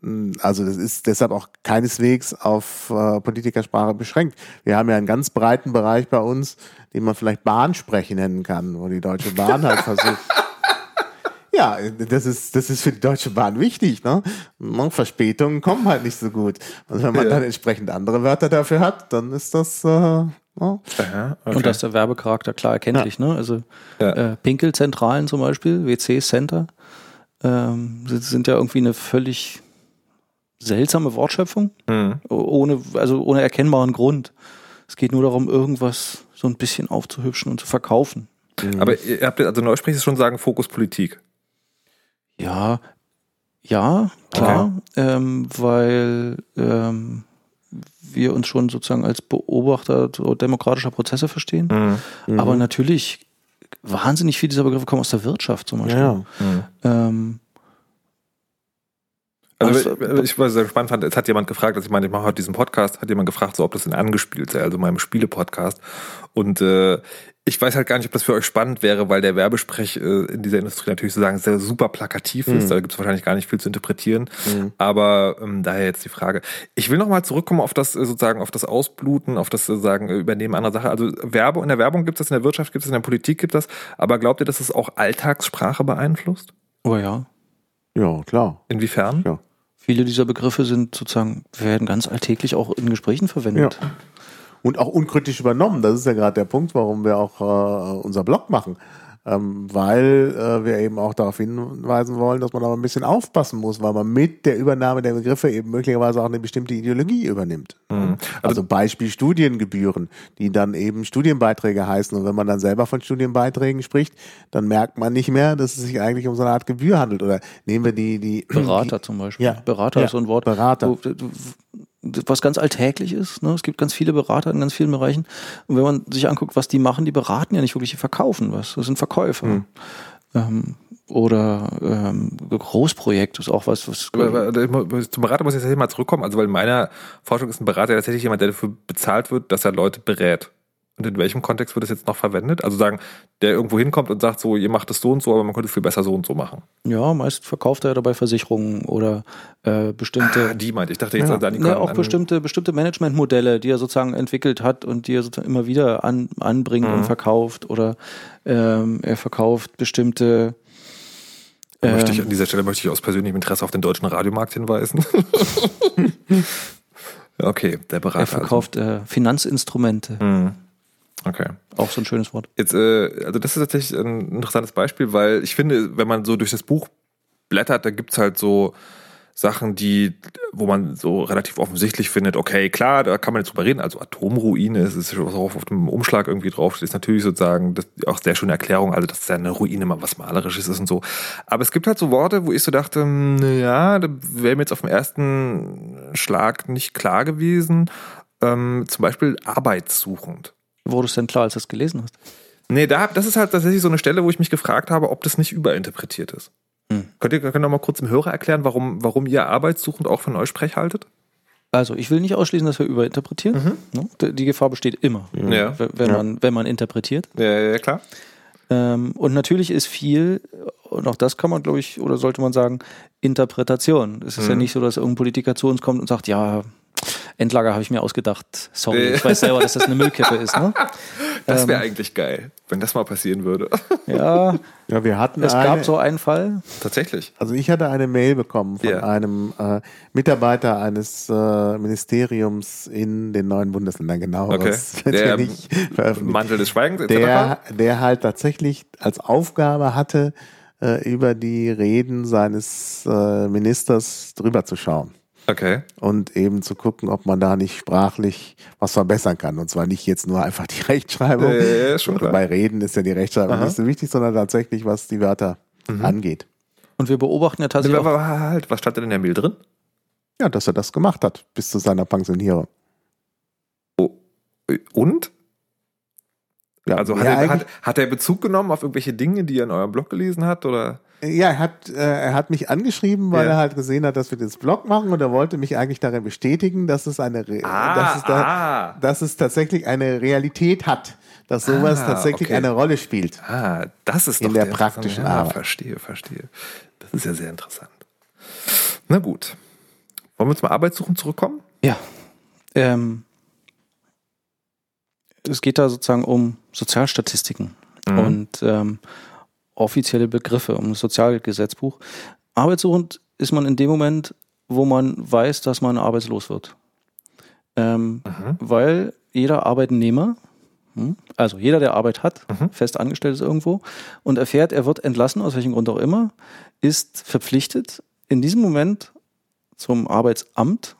Mm, Also das ist deshalb auch keineswegs auf äh, Politikersprache beschränkt. Wir haben ja einen ganz breiten Bereich bei uns, den man vielleicht Bahnsprechen nennen kann, wo die Deutsche Bahn halt [LAUGHS] versucht. Ja, das ist, das ist für die Deutsche Bahn wichtig. Ne? Verspätungen kommen halt nicht so gut. Und wenn man
Ja.
dann entsprechend andere Wörter dafür hat, dann ist das. Äh, ne?
Aha, okay.
Und da ist der Werbecharakter klar erkenntlich. Ne? Also
Ja.
äh, Pinkelzentralen zum Beispiel, WC-Center, ähm, sind- ja irgendwie eine völlig seltsame Wortschöpfung,
Hm.
ohne, also ohne erkennbaren Grund. Es geht nur darum, irgendwas so ein bisschen aufzuhübschen und zu verkaufen.
Aber ihr habt jetzt- also Neusprech ist schon sagen Fokus Politik.
Ja, ja, klar, ähm, weil ähm, wir uns schon sozusagen als Beobachter demokratischer Prozesse verstehen.
Mhm.
Aber natürlich, wahnsinnig viele dieser Begriffe kommen aus der Wirtschaft zum Beispiel.
Ja.
Ähm,
Also
Was-
ich, was ich sehr spannend fand, es hat jemand gefragt, als ich meinte, ich mache heute diesen Podcast, hat jemand gefragt, so ob das denn angespielt sei, also meinem Spiele-Podcast. Und äh, ich weiß halt gar nicht, ob das für euch spannend wäre, weil der Werbesprech äh, in dieser Industrie natürlich sozusagen sehr super plakativ ist.
Mhm.
Da gibt es wahrscheinlich gar nicht viel zu interpretieren.
Mhm.
Aber ähm, daher jetzt die Frage. Ich will nochmal zurückkommen auf das äh, sozusagen, auf das Ausbluten, auf das sozusagen äh, Übernehmen anderer Sache. Also Werbe, in der Werbung gibt es das, in der Wirtschaft gibt es, in der Politik gibt es. Aber glaubt ihr, dass es auch Alltagssprache beeinflusst?
oh ja.
ja, klar.
Inwiefern?
Ja.
Viele dieser Begriffe sind sozusagen, werden ganz alltäglich auch in Gesprächen verwendet.
Ja. Und auch unkritisch übernommen. Das ist ja gerade der Punkt, warum wir auch äh, unser Blog machen. Ähm, weil äh, wir eben auch darauf hinweisen wollen, dass man aber ein bisschen aufpassen muss, weil man mit der Übernahme der Begriffe eben möglicherweise auch eine bestimmte Ideologie übernimmt.
Mhm.
Also, Beispiel Studiengebühren, die dann eben Studienbeiträge heißen. Und wenn man dann selber von Studienbeiträgen spricht, dann merkt man nicht mehr, dass es sich eigentlich um so eine Art Gebühr handelt. Oder nehmen wir die, die
Berater zum Beispiel.
Ja.
Berater
Ja.
ist so ein Wort.
Berater.
Wo, was ganz alltäglich ist. Ne? Es gibt ganz viele Berater in ganz vielen Bereichen. Und wenn man sich anguckt, was die machen, die beraten ja nicht wirklich, die verkaufen was. Das sind Verkäufer.
Hm.
Ähm, oder ähm, Großprojekt ist auch was, was
Aber, aber, ich- Zum Berater muss ich tatsächlich mal zurückkommen. Also, weil in meiner Forschung ist ein Berater tatsächlich jemand, der dafür bezahlt wird, dass er Leute berät. Und in welchem Kontext wird das jetzt noch verwendet? Also sagen, der irgendwo hinkommt und sagt so, ihr macht es so und so, aber man könnte es viel besser so und so machen.
ja, meist verkauft er dabei Versicherungen oder äh, bestimmte
Ah, die meinte ich. dachte jetzt
Ja.
an Dani
Ne,
Kahn
auch bestimmte, bestimmte Managementmodelle, die er sozusagen entwickelt hat und die er sozusagen immer wieder an, anbringt
Mhm.
und verkauft. Oder ähm, er verkauft bestimmte
Möchte ich,
ähm,
an dieser Stelle möchte ich aus persönlichem Interesse auf den deutschen Radiomarkt hinweisen. [LAUGHS] okay, der Berater.
er verkauft äh, Finanzinstrumente.
Also. Hm. Okay.
Auch so ein schönes Wort.
Jetzt, äh, also das ist tatsächlich ein interessantes Beispiel, weil ich finde, wenn man so durch das Buch blättert, da gibt's halt so Sachen, die, wo man so relativ offensichtlich findet, okay, klar, da kann man jetzt drüber reden, also Atomruine, es ist was auch auf dem Umschlag irgendwie drauf, ist natürlich sozusagen das, auch sehr schöne Erklärung, also dass ja eine Ruine mal was Malerisches ist und so. Aber es gibt halt so Worte, wo ich so dachte, naja, da wäre mir jetzt auf den ersten Schlag nicht klar gewesen. Ähm, zum Beispiel arbeitssuchend.
Wurde es denn klar, als du es gelesen hast?
Nee, da, das ist halt tatsächlich so eine Stelle, wo ich mich gefragt habe, ob das nicht überinterpretiert ist.
Hm.
Könnt ihr, könnt ihr noch mal kurz dem Hörer erklären, warum, warum ihr arbeitssuchend auch für Neusprech haltet?
Also, ich will nicht ausschließen, dass wir überinterpretieren. Ne? D- Die Gefahr besteht immer,
Ja.
wenn,
Ja.
man, wenn man interpretiert.
Ja, ja, klar.
Ähm, und natürlich ist viel, und auch das kann man, glaube ich, oder sollte man sagen, Interpretation. Es ist ja
Mhm.
nicht so, dass irgendein Politiker zu uns kommt und sagt, ja, Endlager habe ich mir ausgedacht. Sorry, ich weiß selber, dass das eine Müllkippe ist. Ne? [LAUGHS]
Das wäre eigentlich geil, wenn das mal passieren würde. [LAUGHS]
Ja,
Ja, wir hatten
es
eine,
gab so einen Fall.
Tatsächlich.
also ich hatte eine Mail bekommen von
Ja.
einem äh, Mitarbeiter eines äh, Ministeriums in den neuen Bundesländern, genau.
Okay. Der
ja nicht veröffentlicht.
Mantel des Schweigens etc.
der, der halt tatsächlich als Aufgabe hatte, äh, über die Reden seines äh, Ministers drüber zu schauen
Okay.
und eben zu gucken, ob man da nicht sprachlich was verbessern kann. Und zwar nicht jetzt nur einfach die [LAUGHS] Rechtschreibung.
Äh, ist schon klar.
Bei Reden ist ja die Rechtschreibung
Aha. Mhm.
nicht so wichtig, sondern tatsächlich, was die Wörter angeht.
Und wir beobachten ja tatsächlich auch,
Aber halt, was stand denn in der Mail drin?
Ja, dass er das gemacht hat bis zu seiner Pensionierung.
Und?
Ja,
Also hat,
ja,
er, hat, hat er Bezug genommen auf irgendwelche Dinge, die er in eurem Blog gelesen hat? Oder?
Ja, er hat, äh, er hat mich angeschrieben, weil
Ja.
er halt gesehen hat, dass wir das Blog machen und er wollte mich eigentlich darin bestätigen, dass es eine, Re dass, es da,
ah,
dass es tatsächlich eine Realität hat, dass sowas
Ah,
tatsächlich
okay.
eine Rolle spielt.
ah, das ist
In
doch
der
interessante-
praktischen
ja,
Arbeit.
Verstehe, verstehe. Das ist ja sehr interessant. Na gut. Wollen wir zum Arbeitssuchen zurückkommen?
Ja. Ähm, es geht da sozusagen um Sozialstatistiken
Mhm.
und ähm, offizielle Begriffe, um das Sozialgesetzbuch. Arbeitssuchend ist man in dem Moment, wo man weiß, dass man arbeitslos wird. Ähm,
Mhm.
weil jeder Arbeitnehmer, hm, also jeder, der Arbeit hat,
Mhm.
fest angestellt ist irgendwo und erfährt, er wird entlassen, aus welchem Grund auch immer, ist verpflichtet, in diesem Moment zum Arbeitsamt,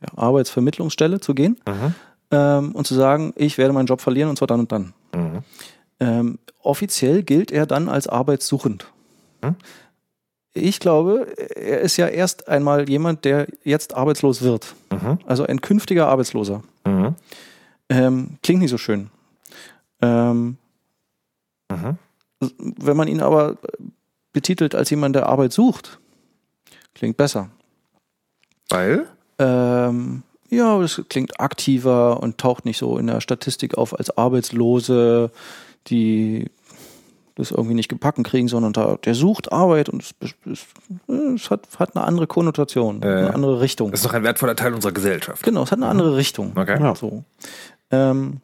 der Arbeitsvermittlungsstelle zu gehen
Mhm.
Ähm, und zu sagen, ich werde meinen Job verlieren und zwar dann und dann.
Mhm.
Ähm, offiziell gilt er dann als arbeitssuchend.
Hm?
Ich glaube, er ist ja erst einmal jemand, der jetzt arbeitslos wird.
Mhm.
Also ein künftiger Arbeitsloser.
Mhm.
Ähm, klingt nicht so schön. Ähm,
Mhm.
wenn man ihn aber betitelt als jemand, der Arbeit sucht, klingt besser.
Weil?
Ähm, ja, das klingt aktiver und taucht nicht so in der Statistik auf als Arbeitslose, die das irgendwie nicht gebacken kriegen, sondern da, der sucht Arbeit und es, es, es hat, hat eine andere Konnotation,
Äh,
eine andere Richtung.
Das ist doch ein wertvoller Teil unserer Gesellschaft.
Genau, es hat eine andere Richtung.
Okay.
Ja.
So. Ähm,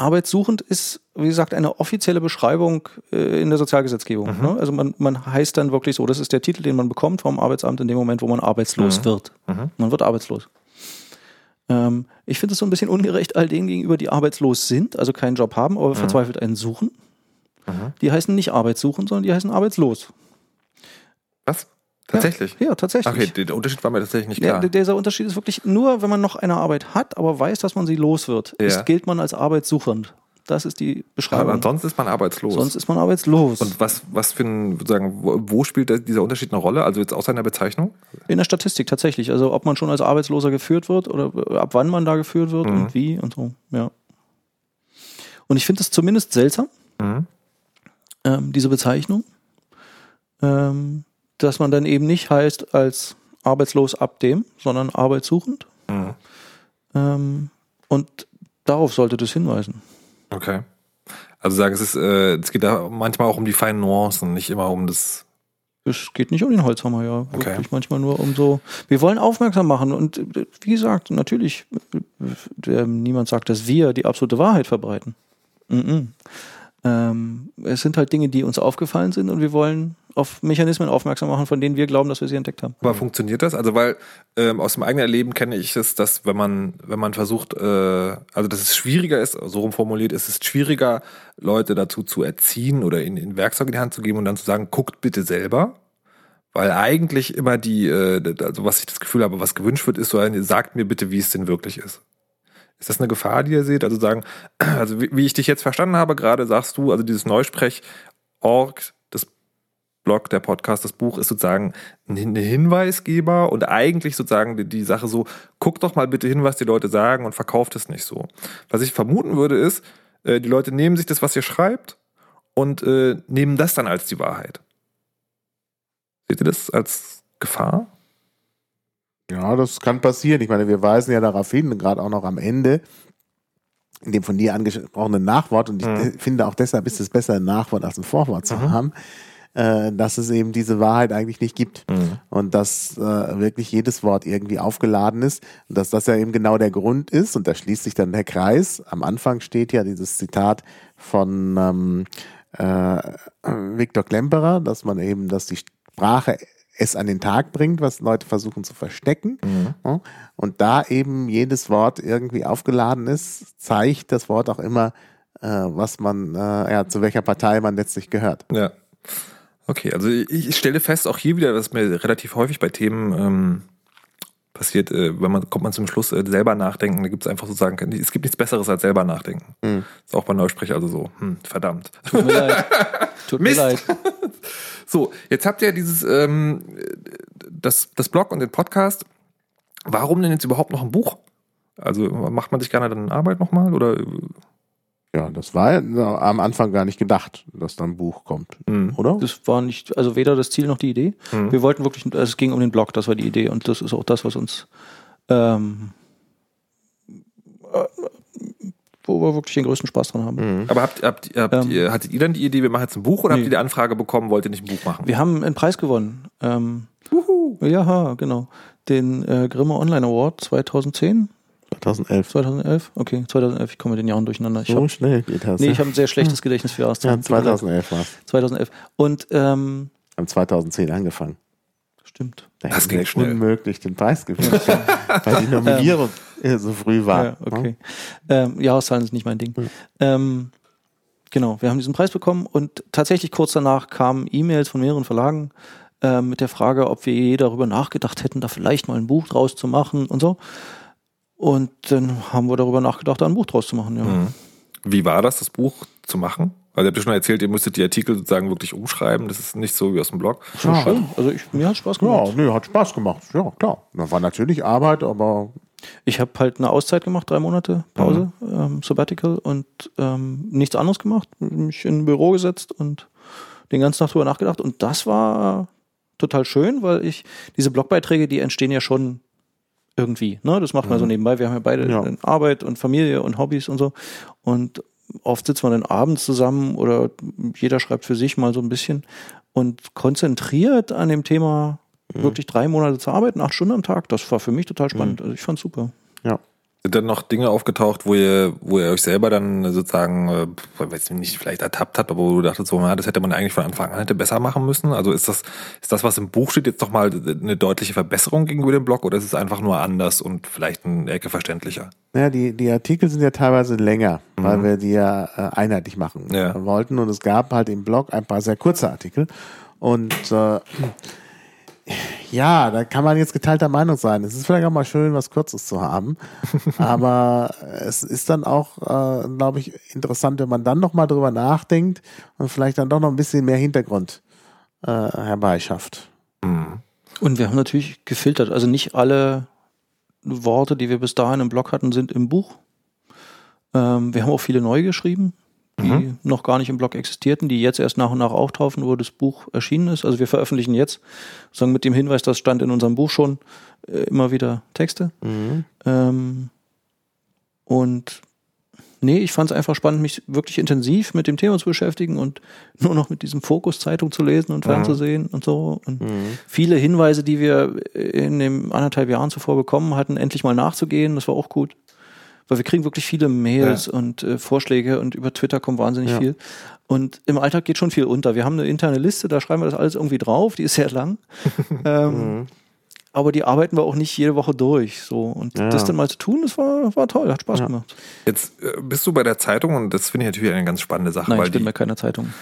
Arbeitssuchend ist, wie gesagt, eine offizielle Beschreibung äh, in der Sozialgesetzgebung.
Mhm.
Ne? Also man, man heißt dann wirklich so, das ist der Titel, den man bekommt vom Arbeitsamt in dem Moment, wo man arbeitslos
Mhm.
wird.
Mhm.
Man wird arbeitslos. Ähm, ich finde es so ein bisschen ungerecht all denen gegenüber, die arbeitslos sind, also keinen Job haben, aber verzweifelt einen suchen.
Mhm.
Die heißen nicht arbeitssuchend, sondern die heißen arbeitslos.
Was? Tatsächlich?
Ja, tatsächlich.
Okay, der Unterschied war mir tatsächlich nicht
Ja,
klar.
dieser Unterschied ist wirklich nur, wenn man noch eine Arbeit hat, aber weiß, dass man sie los wird,
Ja.
ist, gilt man als arbeitssuchend. Das ist die
Aber
Beschreibung.
sonst ist man arbeitslos.
Sonst ist man arbeitslos.
Und was, was für ein, sozusagen, wo, spielt dieser Unterschied eine Rolle? Also jetzt außer einer Bezeichnung?
In der Statistik tatsächlich. Also ob man schon als Arbeitsloser geführt wird oder ab wann man da geführt wird
Mhm.
und wie und so. Ja. Und ich finde es zumindest seltsam,
Mhm.
ähm, diese Bezeichnung, ähm, dass man dann eben nicht heißt als arbeitslos ab dem, sondern arbeitssuchend.
Mhm.
Ähm, und darauf sollte das hinweisen.
Okay. Also sagen, es ist, äh, es geht da manchmal auch um die feinen Nuancen, nicht immer um das.
Es geht nicht um den Holzhammer, ja.
Okay.
Wirklich manchmal nur um so. Wir wollen aufmerksam machen und äh, wie gesagt, natürlich, äh, niemand sagt, dass wir die absolute Wahrheit verbreiten. Mhm. Ähm, es sind halt Dinge, die uns aufgefallen sind und wir wollen auf Mechanismen aufmerksam machen, von denen wir glauben, dass wir sie entdeckt haben.
Aber funktioniert das? Also weil ähm, aus dem eigenen Erleben kenne ich es, dass wenn man wenn man versucht, äh, also dass es schwieriger ist, so rum formuliert, ist es schwieriger, Leute dazu zu erziehen oder ihnen in Werkzeuge in die Hand zu geben und dann zu sagen, guckt bitte selber. Weil eigentlich immer die, äh, also was ich das Gefühl habe, was gewünscht wird, ist so ein, sagt mir bitte, wie es denn wirklich ist. Ist das eine Gefahr, die ihr seht? Also sagen, [CLEARS THROAT] also wie, wie ich dich jetzt verstanden habe, gerade sagst du, also dieses Neusprech-Org, das Blog, der Podcast, das Buch ist sozusagen ein Hin- ein Hinweisgeber und eigentlich sozusagen die, die Sache so, guck doch mal bitte hin, was die Leute sagen und verkauft es nicht so. Was ich vermuten würde ist, äh, die Leute nehmen sich das, was ihr schreibt und äh, nehmen das dann als die Wahrheit. Seht ihr das als Gefahr?
Ja, das kann passieren. Ich meine, wir weisen ja darauf hin, gerade auch noch am Ende, in dem von dir angesprochenen Nachwort, und ich
Mhm.
de- finde auch deshalb ist es besser, ein Nachwort als ein Vorwort zu
Mhm.
haben, äh, dass es eben diese Wahrheit eigentlich nicht gibt
Mhm.
und dass äh, wirklich jedes Wort irgendwie aufgeladen ist und dass das ja eben genau der Grund ist und da schließt sich dann der Kreis. Am Anfang steht ja dieses Zitat von ähm, äh, Viktor Klemperer, dass man eben, dass die Sprache es an den Tag bringt, was Leute versuchen zu verstecken.
Mhm.
Ja, Und da eben jedes Wort irgendwie aufgeladen ist, zeigt das Wort auch immer, äh, was man, äh, ja, zu welcher Partei man letztlich gehört.
Ja. Okay, also ich, ich stelle fest, auch hier wieder, dass mir relativ häufig bei Themen ähm, passiert, äh, wenn man kommt man zum Schluss äh, selber nachdenken, da gibt es einfach sozusagen, es gibt nichts Besseres als selber nachdenken.
Mhm.
Ist auch bei Neusprech also so, hm, verdammt.
Tut mir leid. Tut mir leid. [LAUGHS]
So, jetzt habt ihr dieses, ähm, das, das Blog und den Podcast. Warum denn jetzt überhaupt noch ein Buch? Also macht man sich gerne dann Arbeit nochmal oder?
Ja, das war ja am Anfang gar nicht gedacht, dass da ein Buch kommt,
Hm.
oder?
Das war nicht, also weder das Ziel noch die Idee.
Mhm.
Wir wollten wirklich, also es ging um den Blog, das war die Idee und das ist auch das, was uns, ähm, äh, wo wir wirklich den größten Spaß dran haben.
Mhm.
Aber habt, habt, habt
Ähm.
ihr, hattet ihr dann die Idee, wir machen jetzt ein Buch oder
Nee.
habt ihr die Anfrage bekommen, wollt ihr nicht ein Buch machen?
Wir haben einen Preis gewonnen. Ähm, ja, genau. Den äh, Grimme Online Award 2010,
2011.
2011? Okay, 2011, ich komme mit den Jahren durcheinander. Ich
So
hab,
schnell geht das.
nee,
ja.
ich habe ein sehr schlechtes Gedächtnis für
ja,
Jahreszahlen. Leid.
2011 war es.
2011. Und, ähm,
Haben 2010 angefangen.
stimmt.
Da
Das ging schnell.
unmöglich den Preis gewinnen [LAUGHS] weil die Nominierung äh, so früh war.
Ja, okay. Ähm, Jahreszahlen sind nicht mein Ding. Ähm, genau, wir haben diesen Preis bekommen und tatsächlich kurz danach kamen E-Mails von mehreren Verlagen ähm, mit der Frage, ob wir je darüber nachgedacht hätten, da vielleicht mal ein Buch draus zu machen und so. Und dann haben wir darüber nachgedacht, da ein Buch draus zu machen. Ja.
Mhm. Wie war das, das Buch zu machen? Also ihr habt ja schon erzählt, ihr müsstet die Artikel sozusagen wirklich umschreiben. Das ist nicht so wie aus dem Blog.
Ja.
schön. Also ich, mir hat Spaß
Ja,
gemacht.
nö, hat Spaß gemacht. Ja, klar. Da war natürlich Arbeit, aber
Ich habe halt eine Auszeit gemacht, drei Monate Pause, ähm, Sabbatical und ähm, nichts anderes gemacht. Mich in ein Büro gesetzt und den ganzen Tag drüber nachgedacht. Und das war total schön, weil ich diese Blogbeiträge, die entstehen ja schon irgendwie. Ne? Das macht man so nebenbei. Wir haben ja beide
Ja.
Arbeit und Familie und Hobbys und so. Und oft sitzt man dann abends zusammen oder jeder schreibt für sich mal so ein bisschen und konzentriert an dem Thema wirklich drei Monate zu arbeiten, acht Stunden am Tag. Das war für mich total spannend. Also ich fand's super.
ja.
Sind dann noch Dinge aufgetaucht, wo ihr, wo ihr euch selber dann sozusagen, äh, weiß ich nicht, vielleicht ertappt habt, aber wo du dachtest, so, na, das hätte man eigentlich von Anfang an hätte besser machen müssen? Also ist das, ist das, was im Buch steht, jetzt doch mal eine deutliche Verbesserung gegenüber dem Blog oder ist es einfach nur anders und vielleicht eine Ecke verständlicher?
Naja, die, die Artikel sind ja teilweise länger, weil wir die ja äh, einheitlich machen
Ja.
wollten. Und es gab halt im Blog ein paar sehr kurze Artikel. Und äh, ja, da kann man jetzt geteilter Meinung sein. Es ist vielleicht auch mal schön, was Kurzes zu haben. [LAUGHS] Aber es ist dann auch, äh, glaube ich, interessant, wenn man dann nochmal drüber nachdenkt und vielleicht dann doch noch ein bisschen mehr Hintergrund äh, herbeischafft.
Und wir haben natürlich gefiltert. Also nicht alle Worte, die wir bis dahin im Blog hatten, sind im Buch. Ähm, wir haben auch viele neu geschrieben, die noch gar nicht im Blog existierten, die jetzt erst nach und nach auftauchen, wo das Buch erschienen ist. Also wir veröffentlichen jetzt, sozusagen mit dem Hinweis, das stand in unserem Buch schon, äh, immer wieder Texte. Ähm, und nee, ich fand es einfach spannend, mich wirklich intensiv mit dem Thema zu beschäftigen und [LAUGHS] nur noch mit diesem Fokus Zeitung zu lesen und fernzusehen und so. Und viele Hinweise, die wir in den anderthalb Jahren zuvor bekommen hatten, endlich mal nachzugehen, das war auch gut. Weil wir kriegen wirklich viele Mails und äh, Vorschläge und über Twitter kommt wahnsinnig
Ja.
viel. Und im Alltag geht schon viel unter. Wir haben eine interne Liste, da schreiben wir das alles irgendwie drauf, die ist sehr lang. [LAUGHS] ähm, aber die arbeiten wir auch nicht jede Woche durch. So. Und
Ja.
das dann mal zu tun, das war, war toll, hat Spaß
Ja.
gemacht.
Jetzt äh, bist du bei der Zeitung und das finde ich natürlich eine ganz spannende Sache,
Nein,
weil
ich bin
die,
bei keiner Zeitung.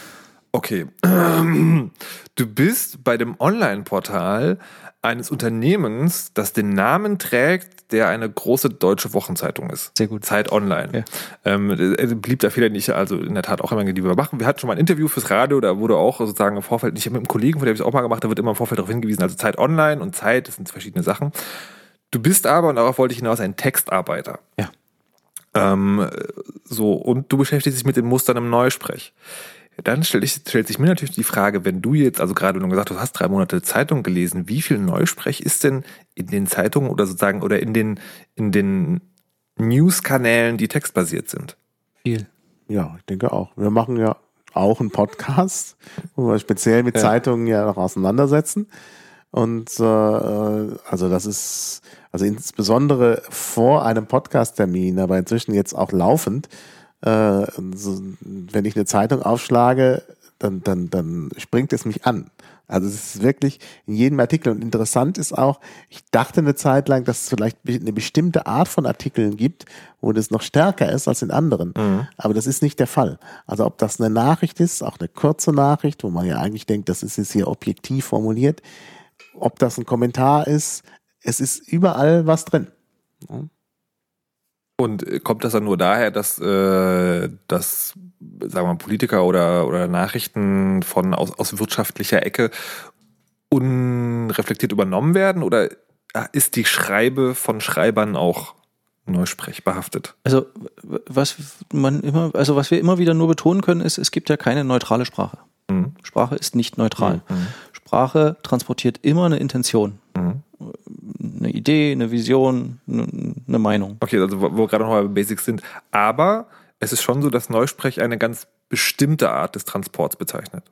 Okay. [CLEARS THROAT] Du bist bei dem Online-Portal eines Unternehmens, das den Namen trägt, der eine große deutsche Wochenzeitung ist.
Sehr gut.
Zeit Online.
Ja.
Ähm, äh, blieb der Fehler nicht, also in der Tat auch immer, die wir machen. Wir hatten schon mal ein Interview fürs Radio, da wurde auch sozusagen im Vorfeld, nicht mit einem Kollegen, von dem ich auch mal gemacht, da wird immer im Vorfeld darauf hingewiesen, also Zeit Online und Zeit, das sind verschiedene Sachen. Du bist aber, und darauf wollte ich hinaus, ein Textarbeiter.
Ja.
Ähm, so, und du beschäftigst dich mit den Mustern im Neusprech. Dann stellt, ich, stellt sich mir natürlich die Frage, wenn du jetzt, also gerade du gesagt hast, du hast drei Monate Zeitung gelesen, wie viel Neusprech ist denn in den Zeitungen oder sozusagen oder in den, in den News-Kanälen, die textbasiert sind?
Viel.
Ja, ich denke auch. Wir machen ja auch ein Podcast, wo wir speziell mit
Ja.
Zeitungen ja noch auseinandersetzen. Und äh, also das ist also insbesondere vor einem Podcast-Termin, aber inzwischen jetzt auch laufend, äh, so, wenn ich eine Zeitung aufschlage, dann, dann, dann springt es mich an. Also es ist wirklich in jedem Artikel und interessant ist auch, ich dachte eine Zeit lang, dass es vielleicht eine bestimmte Art von Artikeln gibt, wo das noch stärker ist als in anderen. Aber das ist nicht der Fall. Also ob das eine Nachricht ist, auch eine kurze Nachricht, wo man ja eigentlich denkt, das ist jetzt hier objektiv formuliert, ob das ein Kommentar ist, es ist überall was drin.
Und äh, kommt das dann nur daher, dass, äh, dass sagen wir mal, Politiker oder, oder Nachrichten von aus, aus wirtschaftlicher Ecke unreflektiert übernommen werden? Oder ist die Schreibe von Schreibern auch Neusprech behaftet?
Also was man immer, also was wir immer wieder nur betonen können, ist, es gibt ja keine neutrale Sprache.
Mhm.
Sprache ist nicht neutral.
Mhm.
Sprache transportiert immer eine Intention,
Mhm.
Eine Idee, eine Vision, eine, Meinung.
Okay, also wo wo gerade noch mal bei Basics sind. Aber es ist schon so, dass Neusprech eine ganz bestimmte Art des Transports bezeichnet.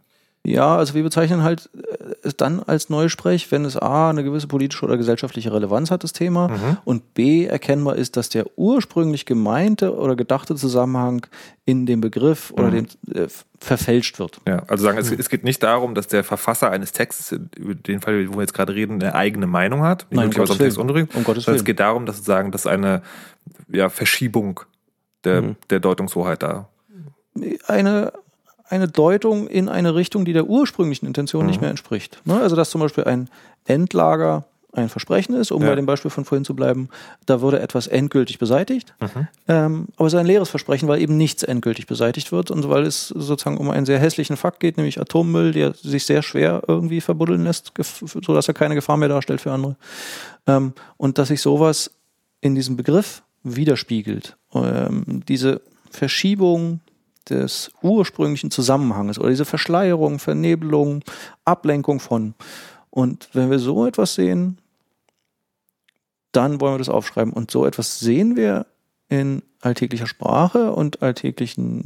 Ja, also wir bezeichnen halt äh, es dann als Neusprech, wenn es A, eine gewisse politische oder gesellschaftliche Relevanz hat, das Thema,
Mhm.
und B, erkennbar ist, dass der ursprünglich gemeinte oder gedachte Zusammenhang in dem Begriff oder
Mhm.
dem äh, verfälscht wird.
Ja, also sagen, es, es geht nicht darum, dass der Verfasser eines Textes, über den Fall, wo wir jetzt gerade reden, eine eigene Meinung hat, die
Nein, um Gottes
Text unbedingt,
Um Gottes
sondern es geht darum, dass sozusagen, dass eine ja, Verschiebung der,
Mhm.
der Deutungshoheit da.
eine, eine Deutung in eine Richtung, die der ursprünglichen Intention
Mhm.
nicht mehr entspricht. Ne? Also dass zum Beispiel ein Endlager ein Versprechen ist, um
Ja.
bei dem Beispiel von vorhin zu bleiben, da wurde etwas endgültig beseitigt,
Mhm.
ähm, aber es ist ein leeres Versprechen, weil eben nichts endgültig beseitigt wird und weil es sozusagen um einen sehr hässlichen Fakt geht, nämlich Atommüll, der sich sehr schwer irgendwie verbuddeln lässt, sodass er keine Gefahr mehr darstellt für andere. Ähm, und dass sich sowas in diesem Begriff widerspiegelt. Ähm, diese Verschiebung des ursprünglichen Zusammenhanges oder diese Verschleierung, Vernebelung, Ablenkung von. Und wenn wir so etwas sehen, dann wollen wir das aufschreiben. Und so etwas sehen wir in alltäglicher Sprache und alltäglichen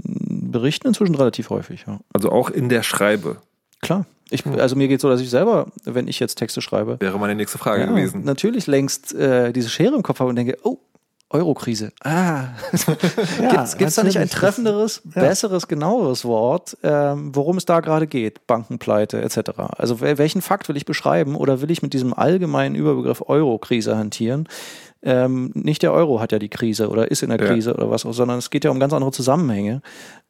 Berichten inzwischen relativ häufig. Ja.
Also auch in der Schreibe
Klar. Ich, also mir geht so, dass ich selber, wenn ich jetzt Texte schreibe,
wäre meine nächste Frage
ja,
gewesen.
natürlich längst äh, diese Schere im Kopf habe und denke, oh, Eurokrise. Ah, [LAUGHS] gibt es da nicht ein treffenderes,
Ja.
besseres, genaueres Wort, ähm, worum es da gerade geht? Bankenpleite etc. Also wel- welchen Fakt will ich beschreiben oder will ich mit diesem allgemeinen Überbegriff Eurokrise hantieren? Ähm, nicht der Euro hat ja die Krise oder ist in der
Ja.
Krise oder was auch, sondern es geht ja um ganz andere Zusammenhänge.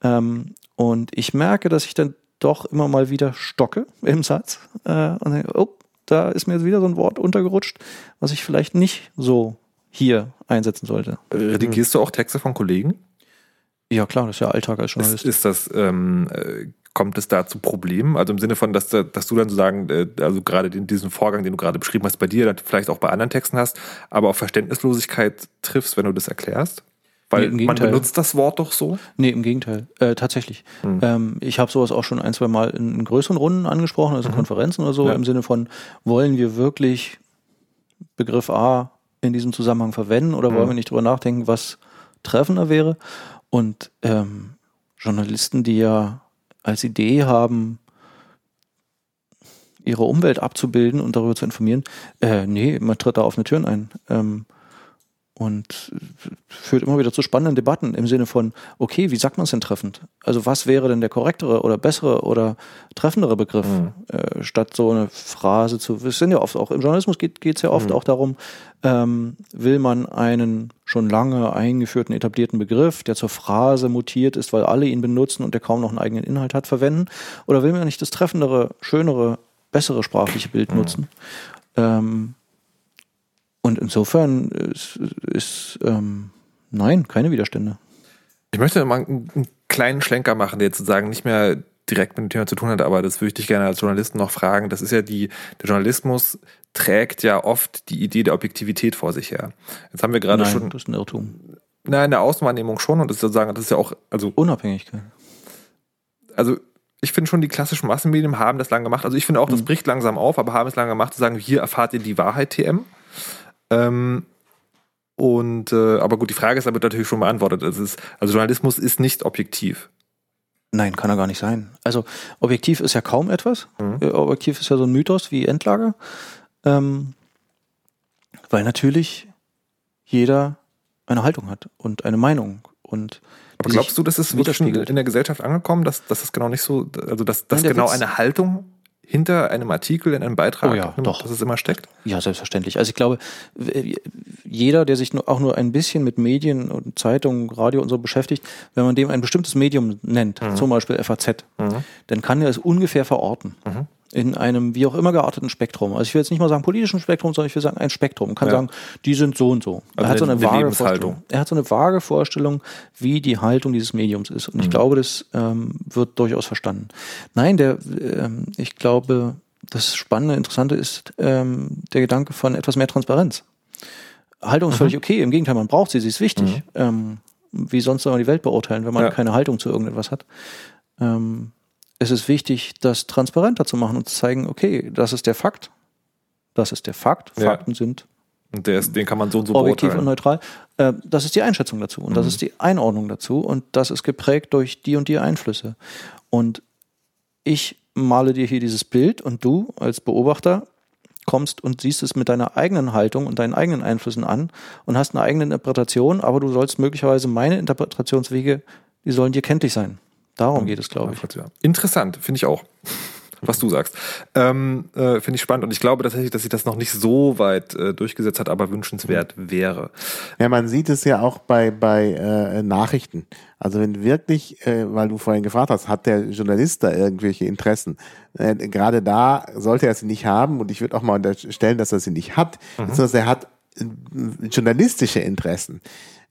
Ähm, und ich merke, dass ich dann doch immer mal wieder stocke im Satz äh, und denke, oh, da ist mir jetzt wieder so ein Wort untergerutscht, was ich vielleicht nicht so hier einsetzen sollte.
Redigierst du auch Texte von Kollegen?
Ja, klar, das ist ja Alltag als
Ist,
Journalist.
ist das, ähm, äh, kommt es da zu Problemen? Also im Sinne von, dass, da- dass du dann sozusagen, äh, also gerade den, diesen Vorgang, den du gerade beschrieben hast, bei dir, dann vielleicht auch bei anderen Texten hast, aber auf Verständnislosigkeit triffst, wenn du das erklärst? Weil
Nee,
man benutzt das Wort doch so.
Nee, im Gegenteil. Äh, tatsächlich.
Hm.
Ähm, ich habe sowas auch schon ein, zwei Mal in, in größeren Runden angesprochen, also Konferenzen oder so,
Mhm. Ja.
im Sinne von, wollen wir wirklich Begriff A in diesem Zusammenhang verwenden oder wollen
Mhm.
wir nicht drüber nachdenken, was treffender wäre? Und ähm, Journalisten, die ja als Idee haben, ihre Umwelt abzubilden und darüber zu informieren, äh, nee, man tritt da offene Türen ein. Ähm, und führt immer wieder zu spannenden Debatten im Sinne von, okay, wie sagt man es denn treffend? Also was wäre denn der korrektere oder bessere oder treffendere Begriff,
Mhm.
äh, statt so eine Phrase zu, es sind ja oft auch, im Journalismus geht es ja oft
Mhm.
auch darum, ähm, will man einen schon lange eingeführten, etablierten Begriff, der zur Phrase mutiert ist, weil alle ihn benutzen und der kaum noch einen eigenen Inhalt hat, verwenden? Oder will man nicht das treffendere, schönere, bessere sprachliche Bild
Mhm.
nutzen? Ähm, und insofern ist, ist ähm, nein, keine Widerstände.
Ich möchte mal einen, einen kleinen Schlenker machen, der jetzt sozusagen nicht mehr direkt mit dem Thema zu tun hat, aber das würde ich dich gerne als Journalisten noch fragen. Das ist ja die, der Journalismus trägt ja oft die Idee der Objektivität vor sich her. Jetzt haben wir gerade
nein,
schon,
das ist ein Irrtum.
na, in der Außenwahrnehmung schon und das ist sozusagen, das ist ja auch, also,
Unabhängigkeit.
also, ich finde schon, die klassischen Massenmedien haben das lange gemacht. Also ich finde auch, das bricht langsam auf, aber haben es lange gemacht, zu sagen, hier erfahrt ihr die Wahrheit, TM. Ähm, und äh, aber gut, die Frage ist damit natürlich schon beantwortet. Ist, also Journalismus ist nicht objektiv.
Nein, kann er gar nicht sein. Also objektiv ist ja kaum etwas.
Mhm.
Äh, Objektiv ist ja so ein Mythos wie Endlager. Ähm, weil natürlich jeder eine Haltung hat und eine Meinung. Und
Aber glaubst du, das ist wirklich in der Gesellschaft angekommen, dass, dass es genau nicht so, also dass, dass
Nein,
genau
Witz-
eine Haltung hinter einem Artikel, in einem Beitrag,
Oh ja, doch.
dass es immer steckt?
Ja, selbstverständlich. Also ich glaube, jeder, der sich auch nur ein bisschen mit Medien und Zeitungen, Radio und so beschäftigt, wenn man dem ein bestimmtes Medium nennt, zum Beispiel FAZ, dann kann er es ungefähr verorten. In einem wie auch immer gearteten Spektrum. Also ich will jetzt nicht mal sagen politischen Spektrum, sondern ich will sagen ein Spektrum. Man kann
Ja.
sagen, die sind so und so.
Also
er hat so
eine-
eine, vage. Vorstellung. Er hat so eine vage Vorstellung, wie die Haltung dieses Mediums ist. Und ich glaube, das ähm, wird durchaus verstanden. Nein, der, ähm, ich glaube, das Spannende, Interessante ist ähm, der Gedanke von etwas mehr Transparenz. Haltung ist völlig okay, im Gegenteil, man braucht sie, sie ist wichtig. Ähm, wie sonst soll man die Welt beurteilen, wenn man
Ja.
keine Haltung zu irgendetwas hat? Ähm, es ist wichtig, das transparenter zu machen und zu zeigen, okay, das ist der Fakt. Das ist der Fakt.
Ja.
Fakten sind
Und ist, den kann man so und so
objektiv und
beurteilen.
neutral. Äh, das ist die Einschätzung dazu und das ist die Einordnung dazu und das ist geprägt durch die und die Einflüsse. Und ich male dir hier dieses Bild und du als Beobachter kommst und siehst es mit deiner eigenen Haltung und deinen eigenen Einflüssen an und hast eine eigene Interpretation, aber du sollst möglicherweise meine Interpretationswege, die sollen dir kenntlich sein. Darum geht es, glaube ich.
Interessant, finde ich auch. Was du sagst. Ähm, äh, finde ich spannend und ich glaube tatsächlich, dass sich das noch nicht so weit äh, durchgesetzt hat, aber wünschenswert wäre.
Ja, man sieht es ja auch bei, bei äh, Nachrichten. Also wenn wirklich, äh, weil du vorhin gefragt hast, hat der Journalist da irgendwelche Interessen? Äh, gerade da sollte er sie nicht haben und ich würde auch mal unterstellen, dass er sie nicht hat, sondern er hat äh, journalistische Interessen.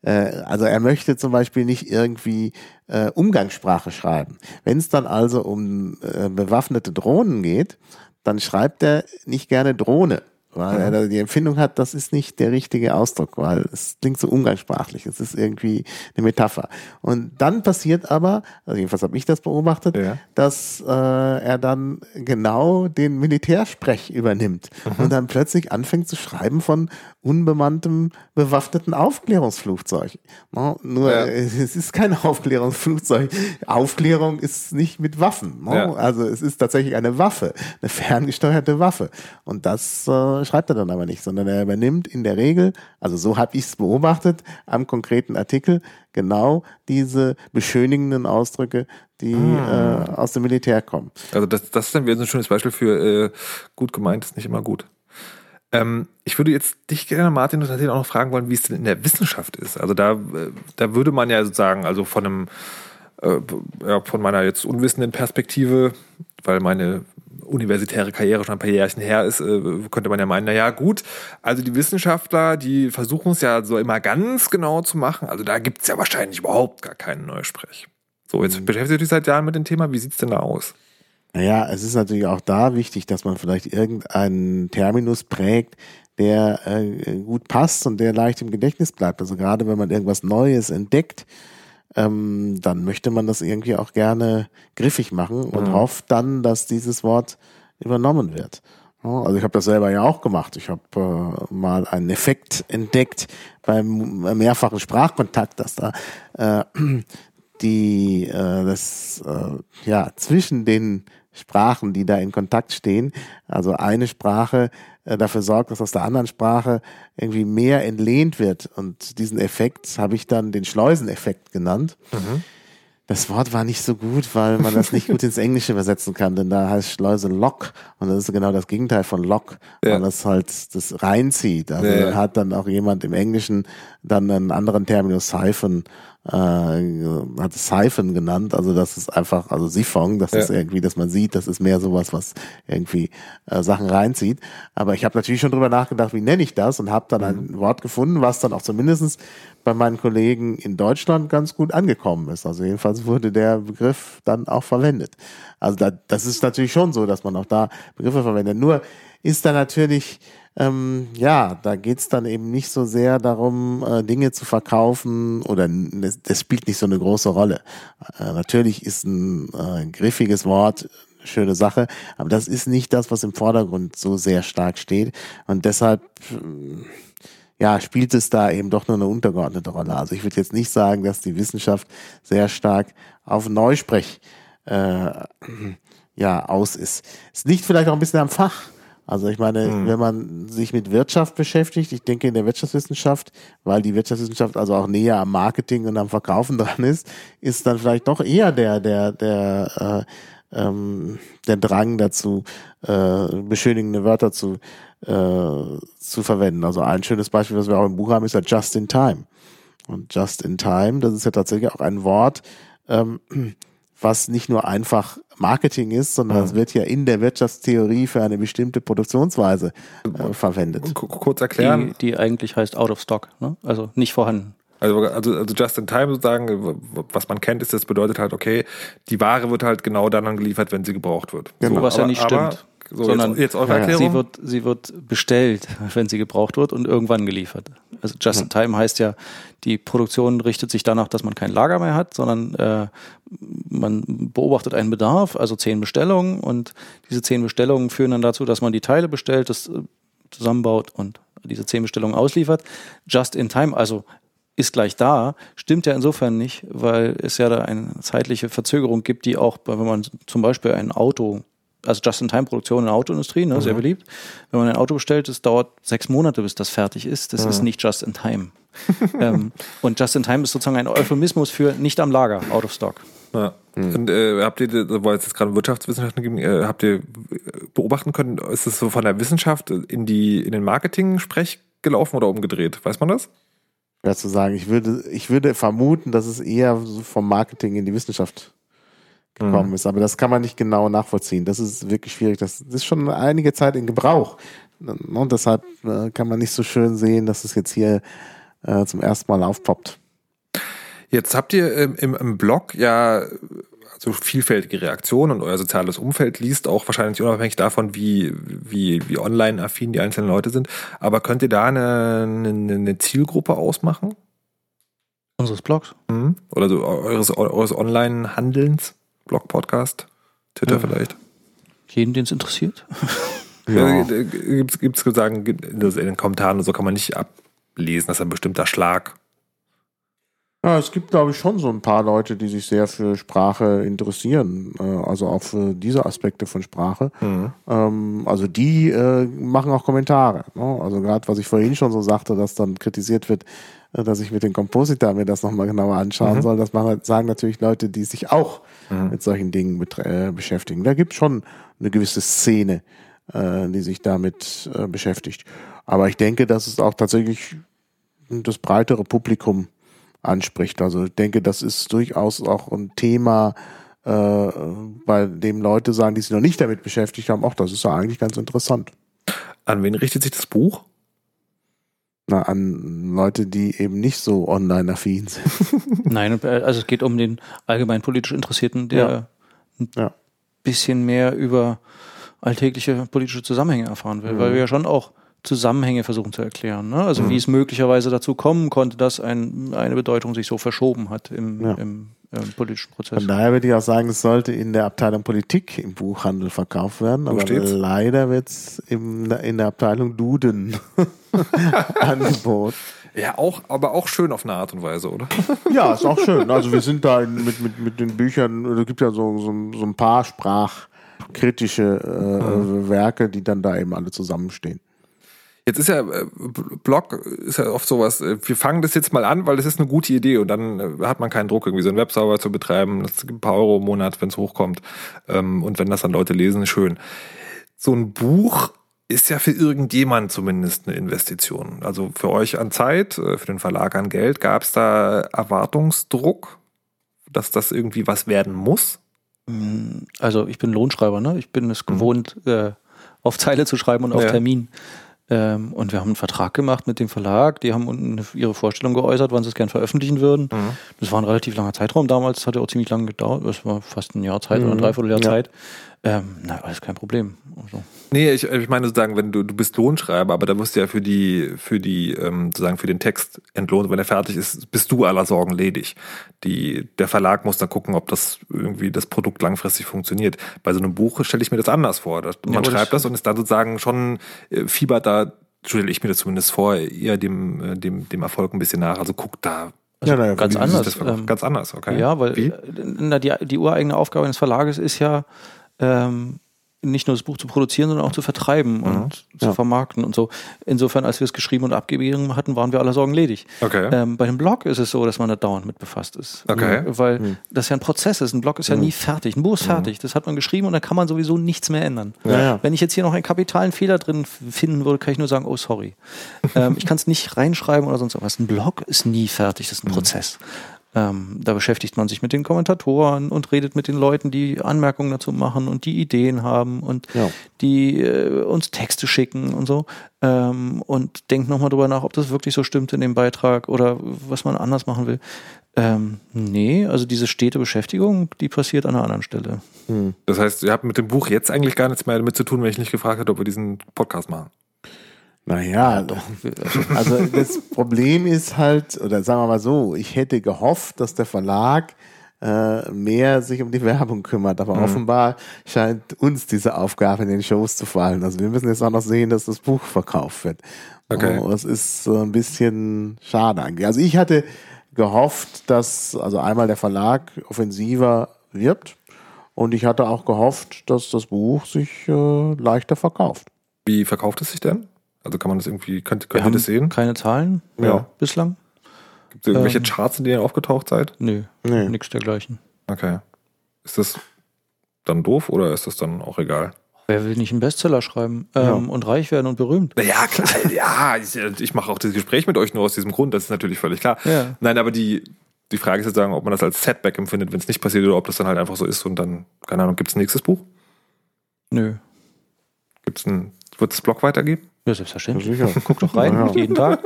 Äh, also er möchte zum Beispiel nicht irgendwie äh, Umgangssprache schreiben. Wenn es dann also um äh, bewaffnete Drohnen geht, dann schreibt er nicht gerne Drohne, weil er die Empfindung hat, das ist nicht der richtige Ausdruck, weil es klingt so umgangssprachlich, es ist irgendwie eine Metapher. Und dann passiert aber, also jedenfalls habe ich das beobachtet,
Ja.
dass äh, er dann genau den Militärsprech übernimmt und dann plötzlich anfängt zu schreiben von unbemanntem bewaffneten Aufklärungsflugzeug. No, nur
Ja.
es ist kein Aufklärungsflugzeug. Aufklärung ist nicht mit Waffen. No?
Ja.
Also es ist tatsächlich eine Waffe, eine ferngesteuerte Waffe. Und das äh, schreibt er dann aber nicht, sondern er übernimmt in der Regel, also so habe ich es beobachtet, am konkreten Artikel genau diese beschönigenden Ausdrücke, die
Ah.
äh, aus dem Militär kommen.
Also das, das ist dann wieder so ein schönes Beispiel für äh, gut gemeint ist nicht immer gut. Ähm, ich würde jetzt dich gerne, Martin, tatsächlich auch noch fragen wollen, wie es denn in der Wissenschaft ist. Also da, äh, da würde man ja sozusagen, also von einem, äh, ja, von meiner jetzt unwissenden Perspektive, weil meine universitäre Karriere schon ein paar Jährchen her ist, äh, könnte man ja meinen, na ja, gut, also die Wissenschaftler, die versuchen es ja so immer ganz genau zu machen. Also da gibt es ja wahrscheinlich überhaupt gar keinen Neusprech. So, jetzt beschäftigt ihr dich seit Jahren mit dem Thema. Wie sieht's denn da aus?
Naja, es ist natürlich auch da wichtig, dass man vielleicht irgendeinen Terminus prägt, der äh, gut passt und der leicht im Gedächtnis bleibt. Also gerade wenn man irgendwas Neues entdeckt, ähm, dann möchte man das irgendwie auch gerne griffig machen und hofft dann, dass dieses Wort übernommen wird. Also ich habe das selber ja auch gemacht. Ich habe äh, mal einen Effekt entdeckt beim mehrfachen Sprachkontakt, dass da äh, [CLEARS THROAT] die äh, das äh, ja zwischen den Sprachen, die da in Kontakt stehen, also eine Sprache äh, dafür sorgt, dass aus der anderen Sprache irgendwie mehr entlehnt wird. Und diesen Effekt habe ich dann den Schleuseneffekt genannt. Das Wort war nicht so gut, weil man das nicht gut ins Englische übersetzen kann, denn da heißt Schleuse Lock und das ist genau das Gegenteil von Lock,
Ja.
weil das halt das reinzieht. Also
Ja, ja.
hat dann auch jemand im Englischen dann einen anderen Terminus Siphon, äh, hat es Siphon genannt, also das ist einfach, also Siphon, das
Ja.
ist irgendwie, dass man sieht, das ist mehr sowas, was irgendwie äh, Sachen reinzieht. Aber ich habe natürlich schon drüber nachgedacht, wie nenne ich das und habe dann ein Wort gefunden, was dann auch zumindestens bei meinen Kollegen in Deutschland ganz gut angekommen ist. Also jedenfalls wurde der Begriff dann auch verwendet. Also da, das ist natürlich schon so, dass man auch da Begriffe verwendet. Nur ist da natürlich, ähm, ja, da geht's dann eben nicht so sehr darum, äh, Dinge zu verkaufen oder das, das spielt nicht so eine große Rolle. Äh, natürlich ist ein äh, griffiges Wort eine schöne Sache, aber das ist nicht das, was im Vordergrund so sehr stark steht. Und deshalb, ähm, ja, spielt es da eben doch nur eine untergeordnete Rolle. Also ich würde jetzt nicht sagen, dass die Wissenschaft sehr stark auf Neusprech äh, ja, aus ist. Es liegt vielleicht auch ein bisschen am Fach. Also ich meine, mhm. wenn man sich mit Wirtschaft beschäftigt, ich denke in der Wirtschaftswissenschaft, weil die Wirtschaftswissenschaft also auch näher am Marketing und am Verkaufen [LAUGHS] dran ist, ist dann vielleicht doch eher der der der äh, ähm, der Drang dazu, äh, beschönigende Wörter zu äh, zu verwenden. Also ein schönes Beispiel, was wir auch im Buch haben, ist ja Just in Time. Und Just in Time, das ist ja tatsächlich auch ein Wort, ähm, was nicht nur einfach Marketing ist, sondern es wird ja in der Wirtschaftstheorie für eine bestimmte Produktionsweise äh, verwendet.
Kurz erklären.
Die, die eigentlich heißt out of stock, ne? also nicht vorhanden.
Also, also, also just in time sozusagen, was man kennt, ist, das bedeutet halt, okay, die Ware wird halt genau dann geliefert, wenn sie gebraucht wird.
Genau. So, was aber, ja nicht stimmt. So, sondern
jetzt, jetzt eure Erklärung.
Sie wird, sie wird bestellt, wenn sie gebraucht wird und irgendwann geliefert. Also just in time heißt ja, die Produktion richtet sich danach, dass man kein Lager mehr hat, sondern äh, man beobachtet einen Bedarf, also zehn Bestellungen und diese zehn Bestellungen führen dann dazu, dass man die Teile bestellt, das äh, zusammenbaut und diese zehn Bestellungen ausliefert. Just in time, also ist gleich da, stimmt ja insofern nicht, weil es ja da eine zeitliche Verzögerung gibt, die auch, wenn man zum Beispiel ein Auto also Just-in-Time-Produktion in der Autoindustrie, ne, mhm. sehr beliebt. Wenn man ein Auto bestellt, es dauert sechs Monate, bis das fertig ist. Das mhm. ist nicht Just-in-Time. [LAUGHS] ähm, und Just-in-Time ist sozusagen ein Euphemismus für nicht am Lager, out of stock.
Ja. Mhm. Und äh, habt ihr, weil es jetzt gerade Wirtschaftswissenschaften gibt, äh, habt ihr beobachten können, ist es so von der Wissenschaft in die in den Marketing-Sprech gelaufen oder umgedreht? Weiß man das?
Ja, zu sagen, ich würde, ich würde vermuten, dass es eher vom Marketing in die Wissenschaft gekommen mhm. ist. Aber das kann man nicht genau nachvollziehen. Das ist wirklich schwierig. Das ist schon einige Zeit in Gebrauch. Und deshalb äh, kann man nicht so schön sehen, dass es jetzt hier äh, zum ersten Mal aufpoppt.
Jetzt habt ihr im, im Blog ja so vielfältige Reaktionen und euer soziales Umfeld liest auch wahrscheinlich unabhängig davon, wie, wie, wie online-affin die einzelnen Leute sind. Aber könnt ihr da eine, eine, eine Zielgruppe ausmachen?
Unseres Blogs?
Mhm. Oder so eures, eures Online-Handelns? Blog, Podcast, Twitter ja. vielleicht.
Jeden, den es interessiert. [LAUGHS]
ja. Gibt es sagen, in den Kommentaren so kann man nicht ablesen, dass ein bestimmter Schlag.
Ja, es gibt, glaube ich, schon so ein paar Leute, die sich sehr für Sprache interessieren, äh, also auch für diese Aspekte von Sprache. Mhm. Ähm, also die äh, machen auch Kommentare. Ne? Also gerade, was ich vorhin schon so sagte, dass dann kritisiert wird, äh, dass ich mit dem Kompositor mir das nochmal genauer anschauen mhm. soll. Das machen, sagen natürlich Leute, die sich auch mhm. mit solchen Dingen äh, beschäftigen. Da gibt es schon eine gewisse Szene, äh, die sich damit äh, beschäftigt. Aber ich denke, dass es auch tatsächlich das breitere Publikum anspricht. Also ich denke, das ist durchaus auch ein Thema, äh, bei dem Leute sagen, die sich noch nicht damit beschäftigt haben, auch das ist ja eigentlich ganz interessant.
An wen richtet sich das Buch?
Na, an Leute, die eben nicht so online-affin sind. [LAUGHS]
Nein, also es geht um den allgemein politisch Interessierten, der ja. ein ja. bisschen mehr über alltägliche politische Zusammenhänge erfahren will, mhm. weil wir ja schon auch Zusammenhänge versuchen zu erklären. Ne? Also mhm. wie es möglicherweise dazu kommen konnte, dass ein, eine Bedeutung sich so verschoben hat im, ja. im ähm, politischen Prozess.
Von daher würde ich auch sagen, es sollte in der Abteilung Politik im Buchhandel verkauft werden, Wo aber steht's? leider wird es in der Abteilung Duden [LAUGHS] angeboten.
Ja, auch, aber auch schön auf eine Art und Weise, oder? [LAUGHS]
ja, ist auch schön. Also wir sind da mit, mit, mit den Büchern, es gibt ja so, so, so ein paar sprachkritische äh, mhm. Werke, die dann da eben alle zusammenstehen.
Jetzt ist ja äh, Blog ist ja oft sowas, äh, wir fangen das jetzt mal an, weil das ist eine gute Idee und dann äh, hat man keinen Druck, irgendwie so einen Webserver zu betreiben. Das gibt ein paar Euro im Monat, wenn es hochkommt. Ähm, und wenn das dann Leute lesen, ist schön. So ein Buch ist ja für irgendjemand zumindest eine Investition. Also für euch an Zeit, für den Verlag an Geld. Gab es da Erwartungsdruck, dass das irgendwie was werden muss?
Also ich bin Lohnschreiber, ne? Ich bin es mhm. gewohnt, mhm. äh, auf Zeile zu schreiben und auf ja. Termin. Ähm, und wir haben einen Vertrag gemacht mit dem Verlag. Die haben unten ihre Vorstellung geäußert, wann sie es gern veröffentlichen würden. Mhm. Das war ein relativ langer Zeitraum damals. Das hat ja auch ziemlich lange gedauert. Das war fast ein Jahr Zeit mhm. oder ein Dreivierteljahr ja. Zeit. Ähm, na, alles kein Problem. Also.
Nee, ich, ich meine sozusagen, wenn du, du bist Lohnschreiber, aber da wirst du ja für die, für die, ähm, sozusagen für den Text entlohnt. Wenn er fertig ist, bist du aller Sorgen ledig. Die, der Verlag muss dann gucken, ob das irgendwie das Produkt langfristig funktioniert. Bei so einem Buch stelle ich mir das anders vor. Man ja, schreibt das und ist dann sozusagen schon, äh, fiebert da stelle ich mir das zumindest vor, eher dem, äh, dem, dem Erfolg ein bisschen nach. Also guckt da
Also
Ja, naja,
ganz
wie- wie
anders.
das
ähm,
ganz anders, okay.
Ja, weil
Wie?
äh, na, die, die ureigene Aufgabe eines Verlages ist ja, ähm, nicht nur das Buch zu produzieren, sondern auch zu vertreiben
Mhm.
und zu
Ja.
vermarkten und so. Insofern, als wir es geschrieben und abgegeben hatten, waren wir aller Sorgen ledig.
Okay.
Ähm, bei dem Blog ist es so, dass man da dauernd mit befasst ist.
Okay.
Weil das ja ein Prozess ist. Ein Blog ist ja nie fertig. Ein Buch ist fertig. Das hat man geschrieben und dann kann man sowieso nichts mehr ändern.
Ja.
Wenn ich jetzt hier noch einen kapitalen Fehler drin finden würde, kann ich nur sagen, oh sorry. ähm, ich kann es nicht reinschreiben oder sonst was. Ein Blog ist nie fertig, das ist ein Prozess. Ähm, da beschäftigt man sich mit den Kommentatoren und redet mit den Leuten, die Anmerkungen dazu machen und die Ideen haben und
Ja.
die äh, uns Texte schicken und so. Ähm, und denkt nochmal drüber nach, ob das wirklich so stimmt in dem Beitrag oder was man anders machen will. Ähm, nee, also diese stete Beschäftigung, die passiert an einer anderen Stelle.
Das heißt, ihr habt mit dem Buch jetzt eigentlich gar nichts mehr damit zu tun, wenn ich nicht gefragt hätte, ob wir diesen Podcast machen.
Naja, [LAUGHS] also das Problem ist halt, oder sagen wir mal so, ich hätte gehofft, dass der Verlag äh, mehr sich um die Werbung kümmert, aber offenbar scheint uns diese Aufgabe in den Shows zu fallen. Also wir müssen jetzt auch noch sehen, dass das Buch verkauft wird.
Okay.
Oh, das ist so ein bisschen schade eigentlich. Also ich hatte gehofft, dass also einmal der Verlag offensiver wirbt und ich hatte auch gehofft, dass das Buch sich äh, leichter verkauft.
Wie verkauft es sich denn? Also kann man das irgendwie, könnt,
Wir
könnt ihr das sehen?
keine Zahlen
Ja.
bislang.
Gibt es irgendwelche
ähm,
Charts, in denen ihr aufgetaucht seid?
Nö,
Nee.
nichts dergleichen.
Okay. Ist das dann doof oder ist das dann auch egal?
Wer will nicht einen Bestseller schreiben ähm, und reich werden und berühmt?
Ja, klar, [LAUGHS] ja, ich, ich mache auch das Gespräch mit euch nur aus diesem Grund, das ist natürlich völlig klar.
Ja.
Nein, aber die, die Frage ist sozusagen, ob man das als Setback empfindet, wenn es nicht passiert, oder ob das dann halt einfach so ist und dann, keine Ahnung, gibt es ein nächstes Buch?
Nö.
Gibt's ein, wird es Blog weitergeben?
Ja, selbstverständlich.
Sicher. [LAUGHS]
Guck doch rein,
Ja, ja.
jeden Tag.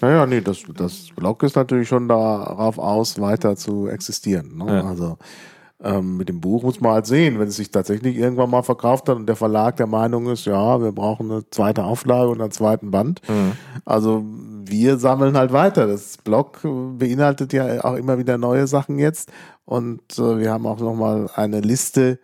Naja, nee, das, das Blog ist natürlich schon darauf aus, weiter zu existieren. Ne?
Ja.
Also ähm, mit dem Buch muss man halt sehen, wenn es sich tatsächlich irgendwann mal verkauft hat und der Verlag der Meinung ist, ja, wir brauchen eine zweite Auflage und einen zweiten Band. Also wir sammeln halt weiter. Das Blog beinhaltet ja auch immer wieder neue Sachen jetzt und äh, wir haben auch nochmal eine Liste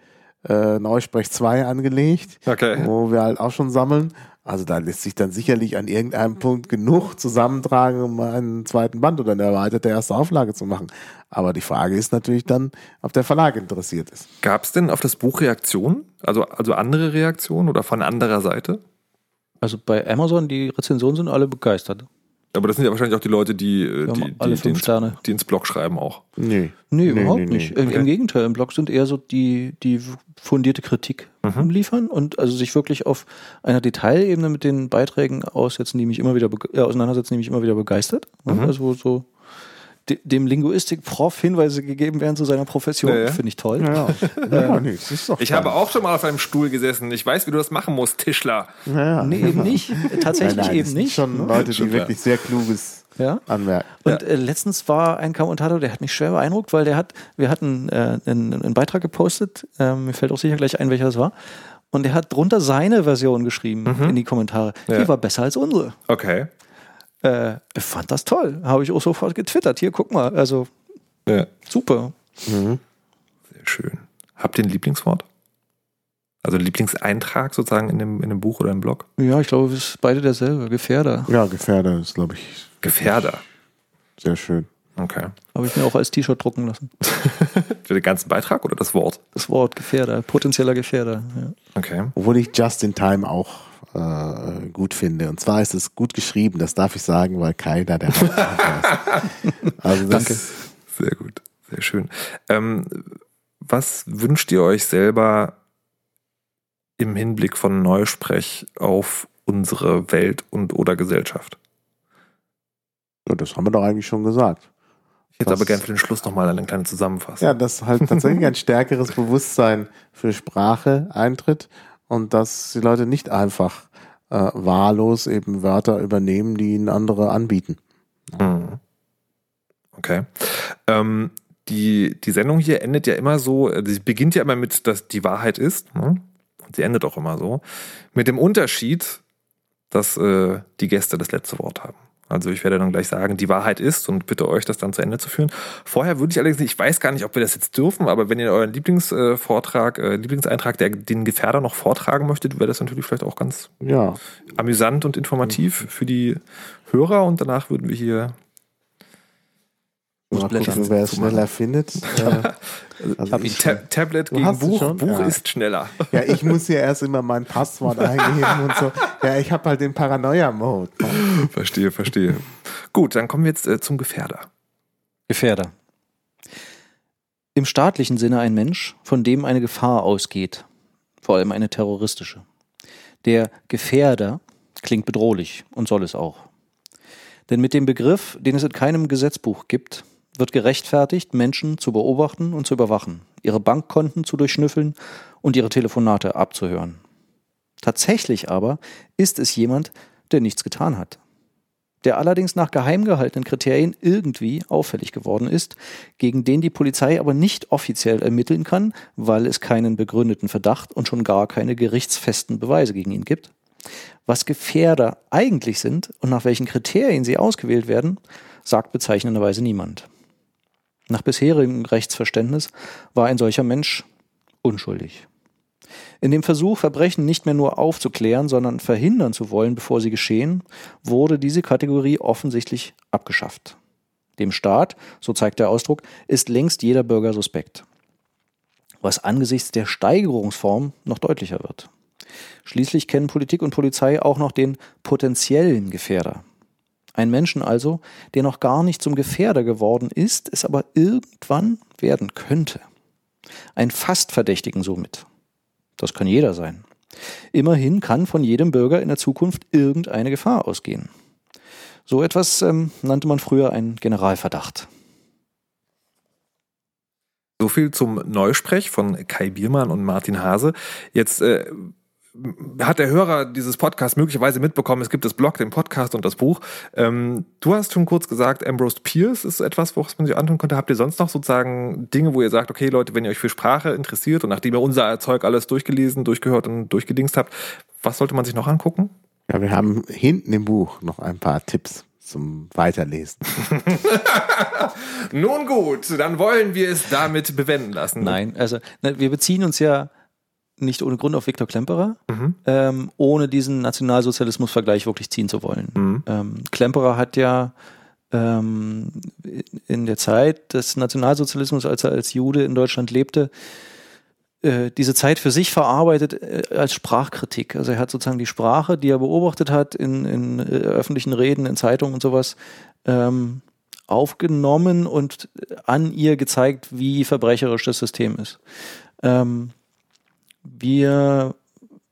äh, Neusprech 2 angelegt
Okay.
wo wir halt auch schon sammeln. Also da lässt sich dann sicherlich an irgendeinem Punkt genug zusammentragen, um einen zweiten Band oder eine erweiterte erste Auflage zu machen. Aber die Frage ist natürlich dann, ob der Verlag interessiert ist.
Gab es denn auf das Buch Reaktionen? Also, also andere Reaktionen oder von anderer Seite?
Also bei Amazon, die Rezensionen sind alle begeistert.
Aber das sind ja wahrscheinlich auch die Leute, die, äh, die,
alle
die, die, ins,
Sterne.
die ins Blog schreiben auch.
Nee.
Nee,
Nee,
überhaupt
nee, nee.
nicht. Im-
Okay.
Im Gegenteil, im Blog sind eher so die, die fundierte Kritik liefern und also sich wirklich auf einer Detailebene mit den Beiträgen aussetzen, die mich immer wieder äh, auseinandersetzen, die mich immer wieder begeistert. Ne? Also so dem Linguistik-Prof Hinweise gegeben werden zu seiner Profession,
Ja, ja.
finde ich toll.
Ja, ja [LAUGHS] nee, das ist doch
Ich habe auch schon mal auf einem Stuhl gesessen. Ich weiß, wie du das machen musst, Tischler.
ja,
Nee, eben nicht. [LAUGHS] Tatsächlich
nein, nein,
eben nicht.
Schon
ne?
Leute,
Schon
die wirklich sehr kluges
Ja.
anmerken.
Und äh, letztens war ein Kommentator, der hat mich schwer beeindruckt, weil der hat, wir hatten äh, einen, einen Beitrag gepostet, ähm, mir fällt auch sicher gleich ein, welcher das war. Und der hat drunter seine Version geschrieben in die Kommentare.
Ja.
Die war besser als unsere.
Okay.
Äh, ich fand das toll. Habe ich auch sofort getwittert. Hier, guck mal. Also
Ja,
super.
sehr schön. Habt ihr ein Lieblingswort? Also Lieblingseintrag sozusagen in dem, in dem Buch oder im Blog?
Ja, ich glaube, es ist beide derselbe. Gefährder.
Ja, Gefährder ist, glaube ich,
Gefährder.
sehr schön.
Okay.
Habe ich mir auch als T-Shirt drucken lassen. [LAUGHS]
Für den ganzen Beitrag oder das Wort?
Das Wort Gefährder. Potenzieller Gefährder. Ja.
Okay.
Obwohl ich Just in Time auch äh, gut finde. Und zwar ist es gut geschrieben, das darf ich sagen, weil keiner der [LAUGHS] Hauptautor ist. Also das,
Danke.
Sehr gut. Sehr schön. Ähm, was wünscht ihr euch selber im Hinblick von Neusprech auf unsere Welt und oder Gesellschaft?
Ja, das haben wir doch eigentlich schon gesagt.
Ich hätte aber gerne für den Schluss nochmal eine kleine Zusammenfassung.
Ja, dass halt tatsächlich ein stärkeres Bewusstsein für Sprache eintritt und dass die Leute nicht einfach äh, wahllos eben Wörter übernehmen, die ihnen andere anbieten.
Mhm. Okay. Ähm, die, die Sendung hier endet ja immer so, äh, sie beginnt ja immer mit, dass die Wahrheit ist. Ne? Und sie endet auch immer so. Mit dem Unterschied, dass äh, die Gäste das letzte Wort haben. Also ich werde dann gleich sagen, die Wahrheit ist und bitte euch das dann zu Ende zu führen. Vorher würde ich allerdings ich weiß gar nicht, ob wir das jetzt dürfen, aber wenn ihr euren Lieblingsvortrag, äh, Lieblingseintrag, der den Gefährder noch vortragen möchtet, wäre das natürlich vielleicht auch ganz
Ja,
amüsant und informativ für die Hörer und danach würden wir hier
mal gucken, wer es schneller findet. [LAUGHS] Äh, also
Hab
ich,
Tab Tablet
Du
gegen Buch. Buch
Ja.
ist schneller.
ja, ich muss [LAUGHS] hier erst immer mein Passwort eingeben und so. Ja, ich habe halt den Paranoia-Mode. ne?
verstehe, verstehe. Gut, dann kommen wir jetzt äh, zum Gefährder.
Gefährder. Im staatlichen Sinne ein Mensch, von dem eine Gefahr ausgeht, vor allem eine terroristische. Der Gefährder klingt bedrohlich und soll es auch. Denn mit dem Begriff, den es in keinem Gesetzbuch gibt, wird gerechtfertigt, Menschen zu beobachten und zu überwachen, ihre Bankkonten zu durchschnüffeln und ihre Telefonate abzuhören. Tatsächlich aber ist es jemand, der nichts getan hat der allerdings nach geheim gehaltenen Kriterien irgendwie auffällig geworden ist, gegen den die Polizei aber nicht offiziell ermitteln kann, weil es keinen begründeten Verdacht und schon gar keine gerichtsfesten Beweise gegen ihn gibt. Was Gefährder eigentlich sind und nach welchen Kriterien sie ausgewählt werden, sagt bezeichnenderweise niemand. Nach bisherigem Rechtsverständnis war ein solcher Mensch unschuldig. In dem Versuch, Verbrechen nicht mehr nur aufzuklären, sondern verhindern zu wollen, bevor sie geschehen, wurde diese Kategorie offensichtlich abgeschafft. Dem Staat, so zeigt der Ausdruck, ist längst jeder Bürger suspekt. Was angesichts der Steigerungsform noch deutlicher wird. Schließlich kennen Politik und Polizei auch noch den potenziellen Gefährder. Ein Menschen also, der noch gar nicht zum Gefährder geworden ist, es aber irgendwann werden könnte. Ein Fastverdächtigen somit. Das kann jeder sein. Immerhin kann von jedem Bürger in der Zukunft irgendeine Gefahr ausgehen. So etwas ähm, nannte man früher einen Generalverdacht.
So viel zum Neusprech von Kai Biermann und Martin Hase. Jetzt äh, hat der Hörer dieses Podcasts möglicherweise mitbekommen, es gibt das Blog, den Podcast und das Buch. Ähm, du hast schon kurz gesagt, Ambrose Pierce ist etwas, was man sich antun könnte. Habt ihr sonst noch sozusagen Dinge, wo ihr sagt, okay Leute, wenn ihr euch für Sprache interessiert und nachdem ihr unser Zeug alles durchgelesen, durchgehört und durchgedingst habt, was sollte man sich noch angucken?
Ja, wir haben hinten im Buch noch ein paar Tipps zum Weiterlesen. [LAUGHS]
Nun gut, dann wollen wir es damit bewenden lassen.
Nein, also ne, wir beziehen uns ja nicht ohne Grund auf Viktor Klemperer,
Mhm.
ähm, ohne diesen Nationalsozialismus-Vergleich wirklich ziehen zu wollen.
Mhm.
Ähm, Klemperer hat ja ähm, in der Zeit des Nationalsozialismus, als er als Jude in Deutschland lebte, äh, diese Zeit für sich verarbeitet äh, als Sprachkritik. Also er hat sozusagen die Sprache, die er beobachtet hat in, in äh, öffentlichen Reden, in Zeitungen und sowas, ähm, aufgenommen und an ihr gezeigt, wie verbrecherisch das System ist. Ähm, wir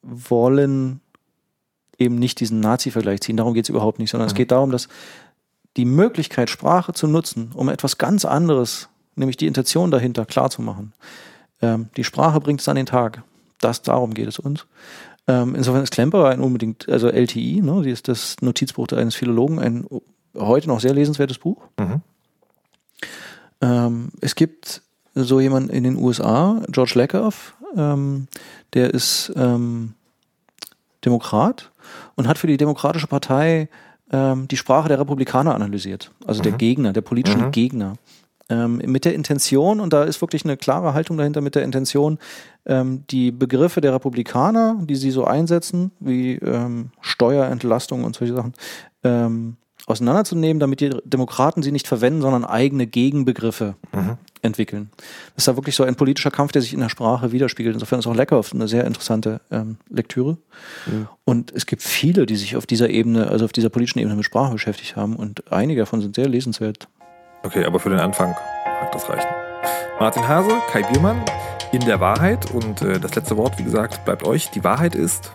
wollen eben nicht diesen Nazi-Vergleich ziehen, darum geht es überhaupt nicht, sondern es geht darum, dass die Möglichkeit, Sprache zu nutzen, um etwas ganz anderes, nämlich die Intention dahinter klarzumachen, ähm, die Sprache bringt es an den Tag. Das, darum geht es uns. Ähm, insofern ist Klemperer ein unbedingt, also LTI, ne, die ist das Notizbuch eines Philologen, ein heute noch sehr lesenswertes Buch.
Mhm.
Ähm, es gibt so jemanden in den USA, George Lakoff, ähm, der ist ähm, Demokrat und hat für die Demokratische Partei ähm, die Sprache der Republikaner analysiert, also der Gegner, der politischen
Mhm.
Gegner. Ähm, mit der Intention, und da ist wirklich eine klare Haltung dahinter, mit der Intention, ähm, die Begriffe der Republikaner, die sie so einsetzen, wie ähm, Steuerentlastung und solche Sachen, auseinanderzunehmen, damit die Demokraten sie nicht verwenden, sondern eigene Gegenbegriffe
Mhm.
Entwickeln. Das ist da wirklich so ein politischer Kampf, der sich in der Sprache widerspiegelt. Insofern ist auch Leckerhoff eine sehr interessante ähm, Lektüre. Und es gibt viele, die sich auf dieser Ebene, also auf dieser politischen Ebene mit Sprache beschäftigt haben und einige davon sind sehr lesenswert.
Okay, aber für den Anfang mag das reichen. Martin Hase, Kai Biermann, in der Wahrheit und äh, das letzte Wort, wie gesagt, bleibt euch. Die Wahrheit ist.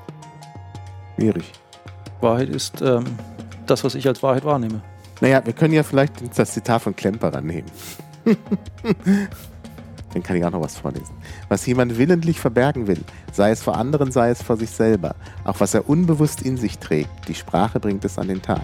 Schwierig.
Wahrheit ist ähm, das, was ich als Wahrheit wahrnehme.
Naja, wir können ja vielleicht das Zitat von Klemperer nehmen. [LAUGHS] Dann kann ich auch noch was vorlesen. Was jemand willentlich verbergen will, sei es vor anderen, sei es vor sich selber, auch was er unbewusst in sich trägt, die Sprache bringt es an den Tag.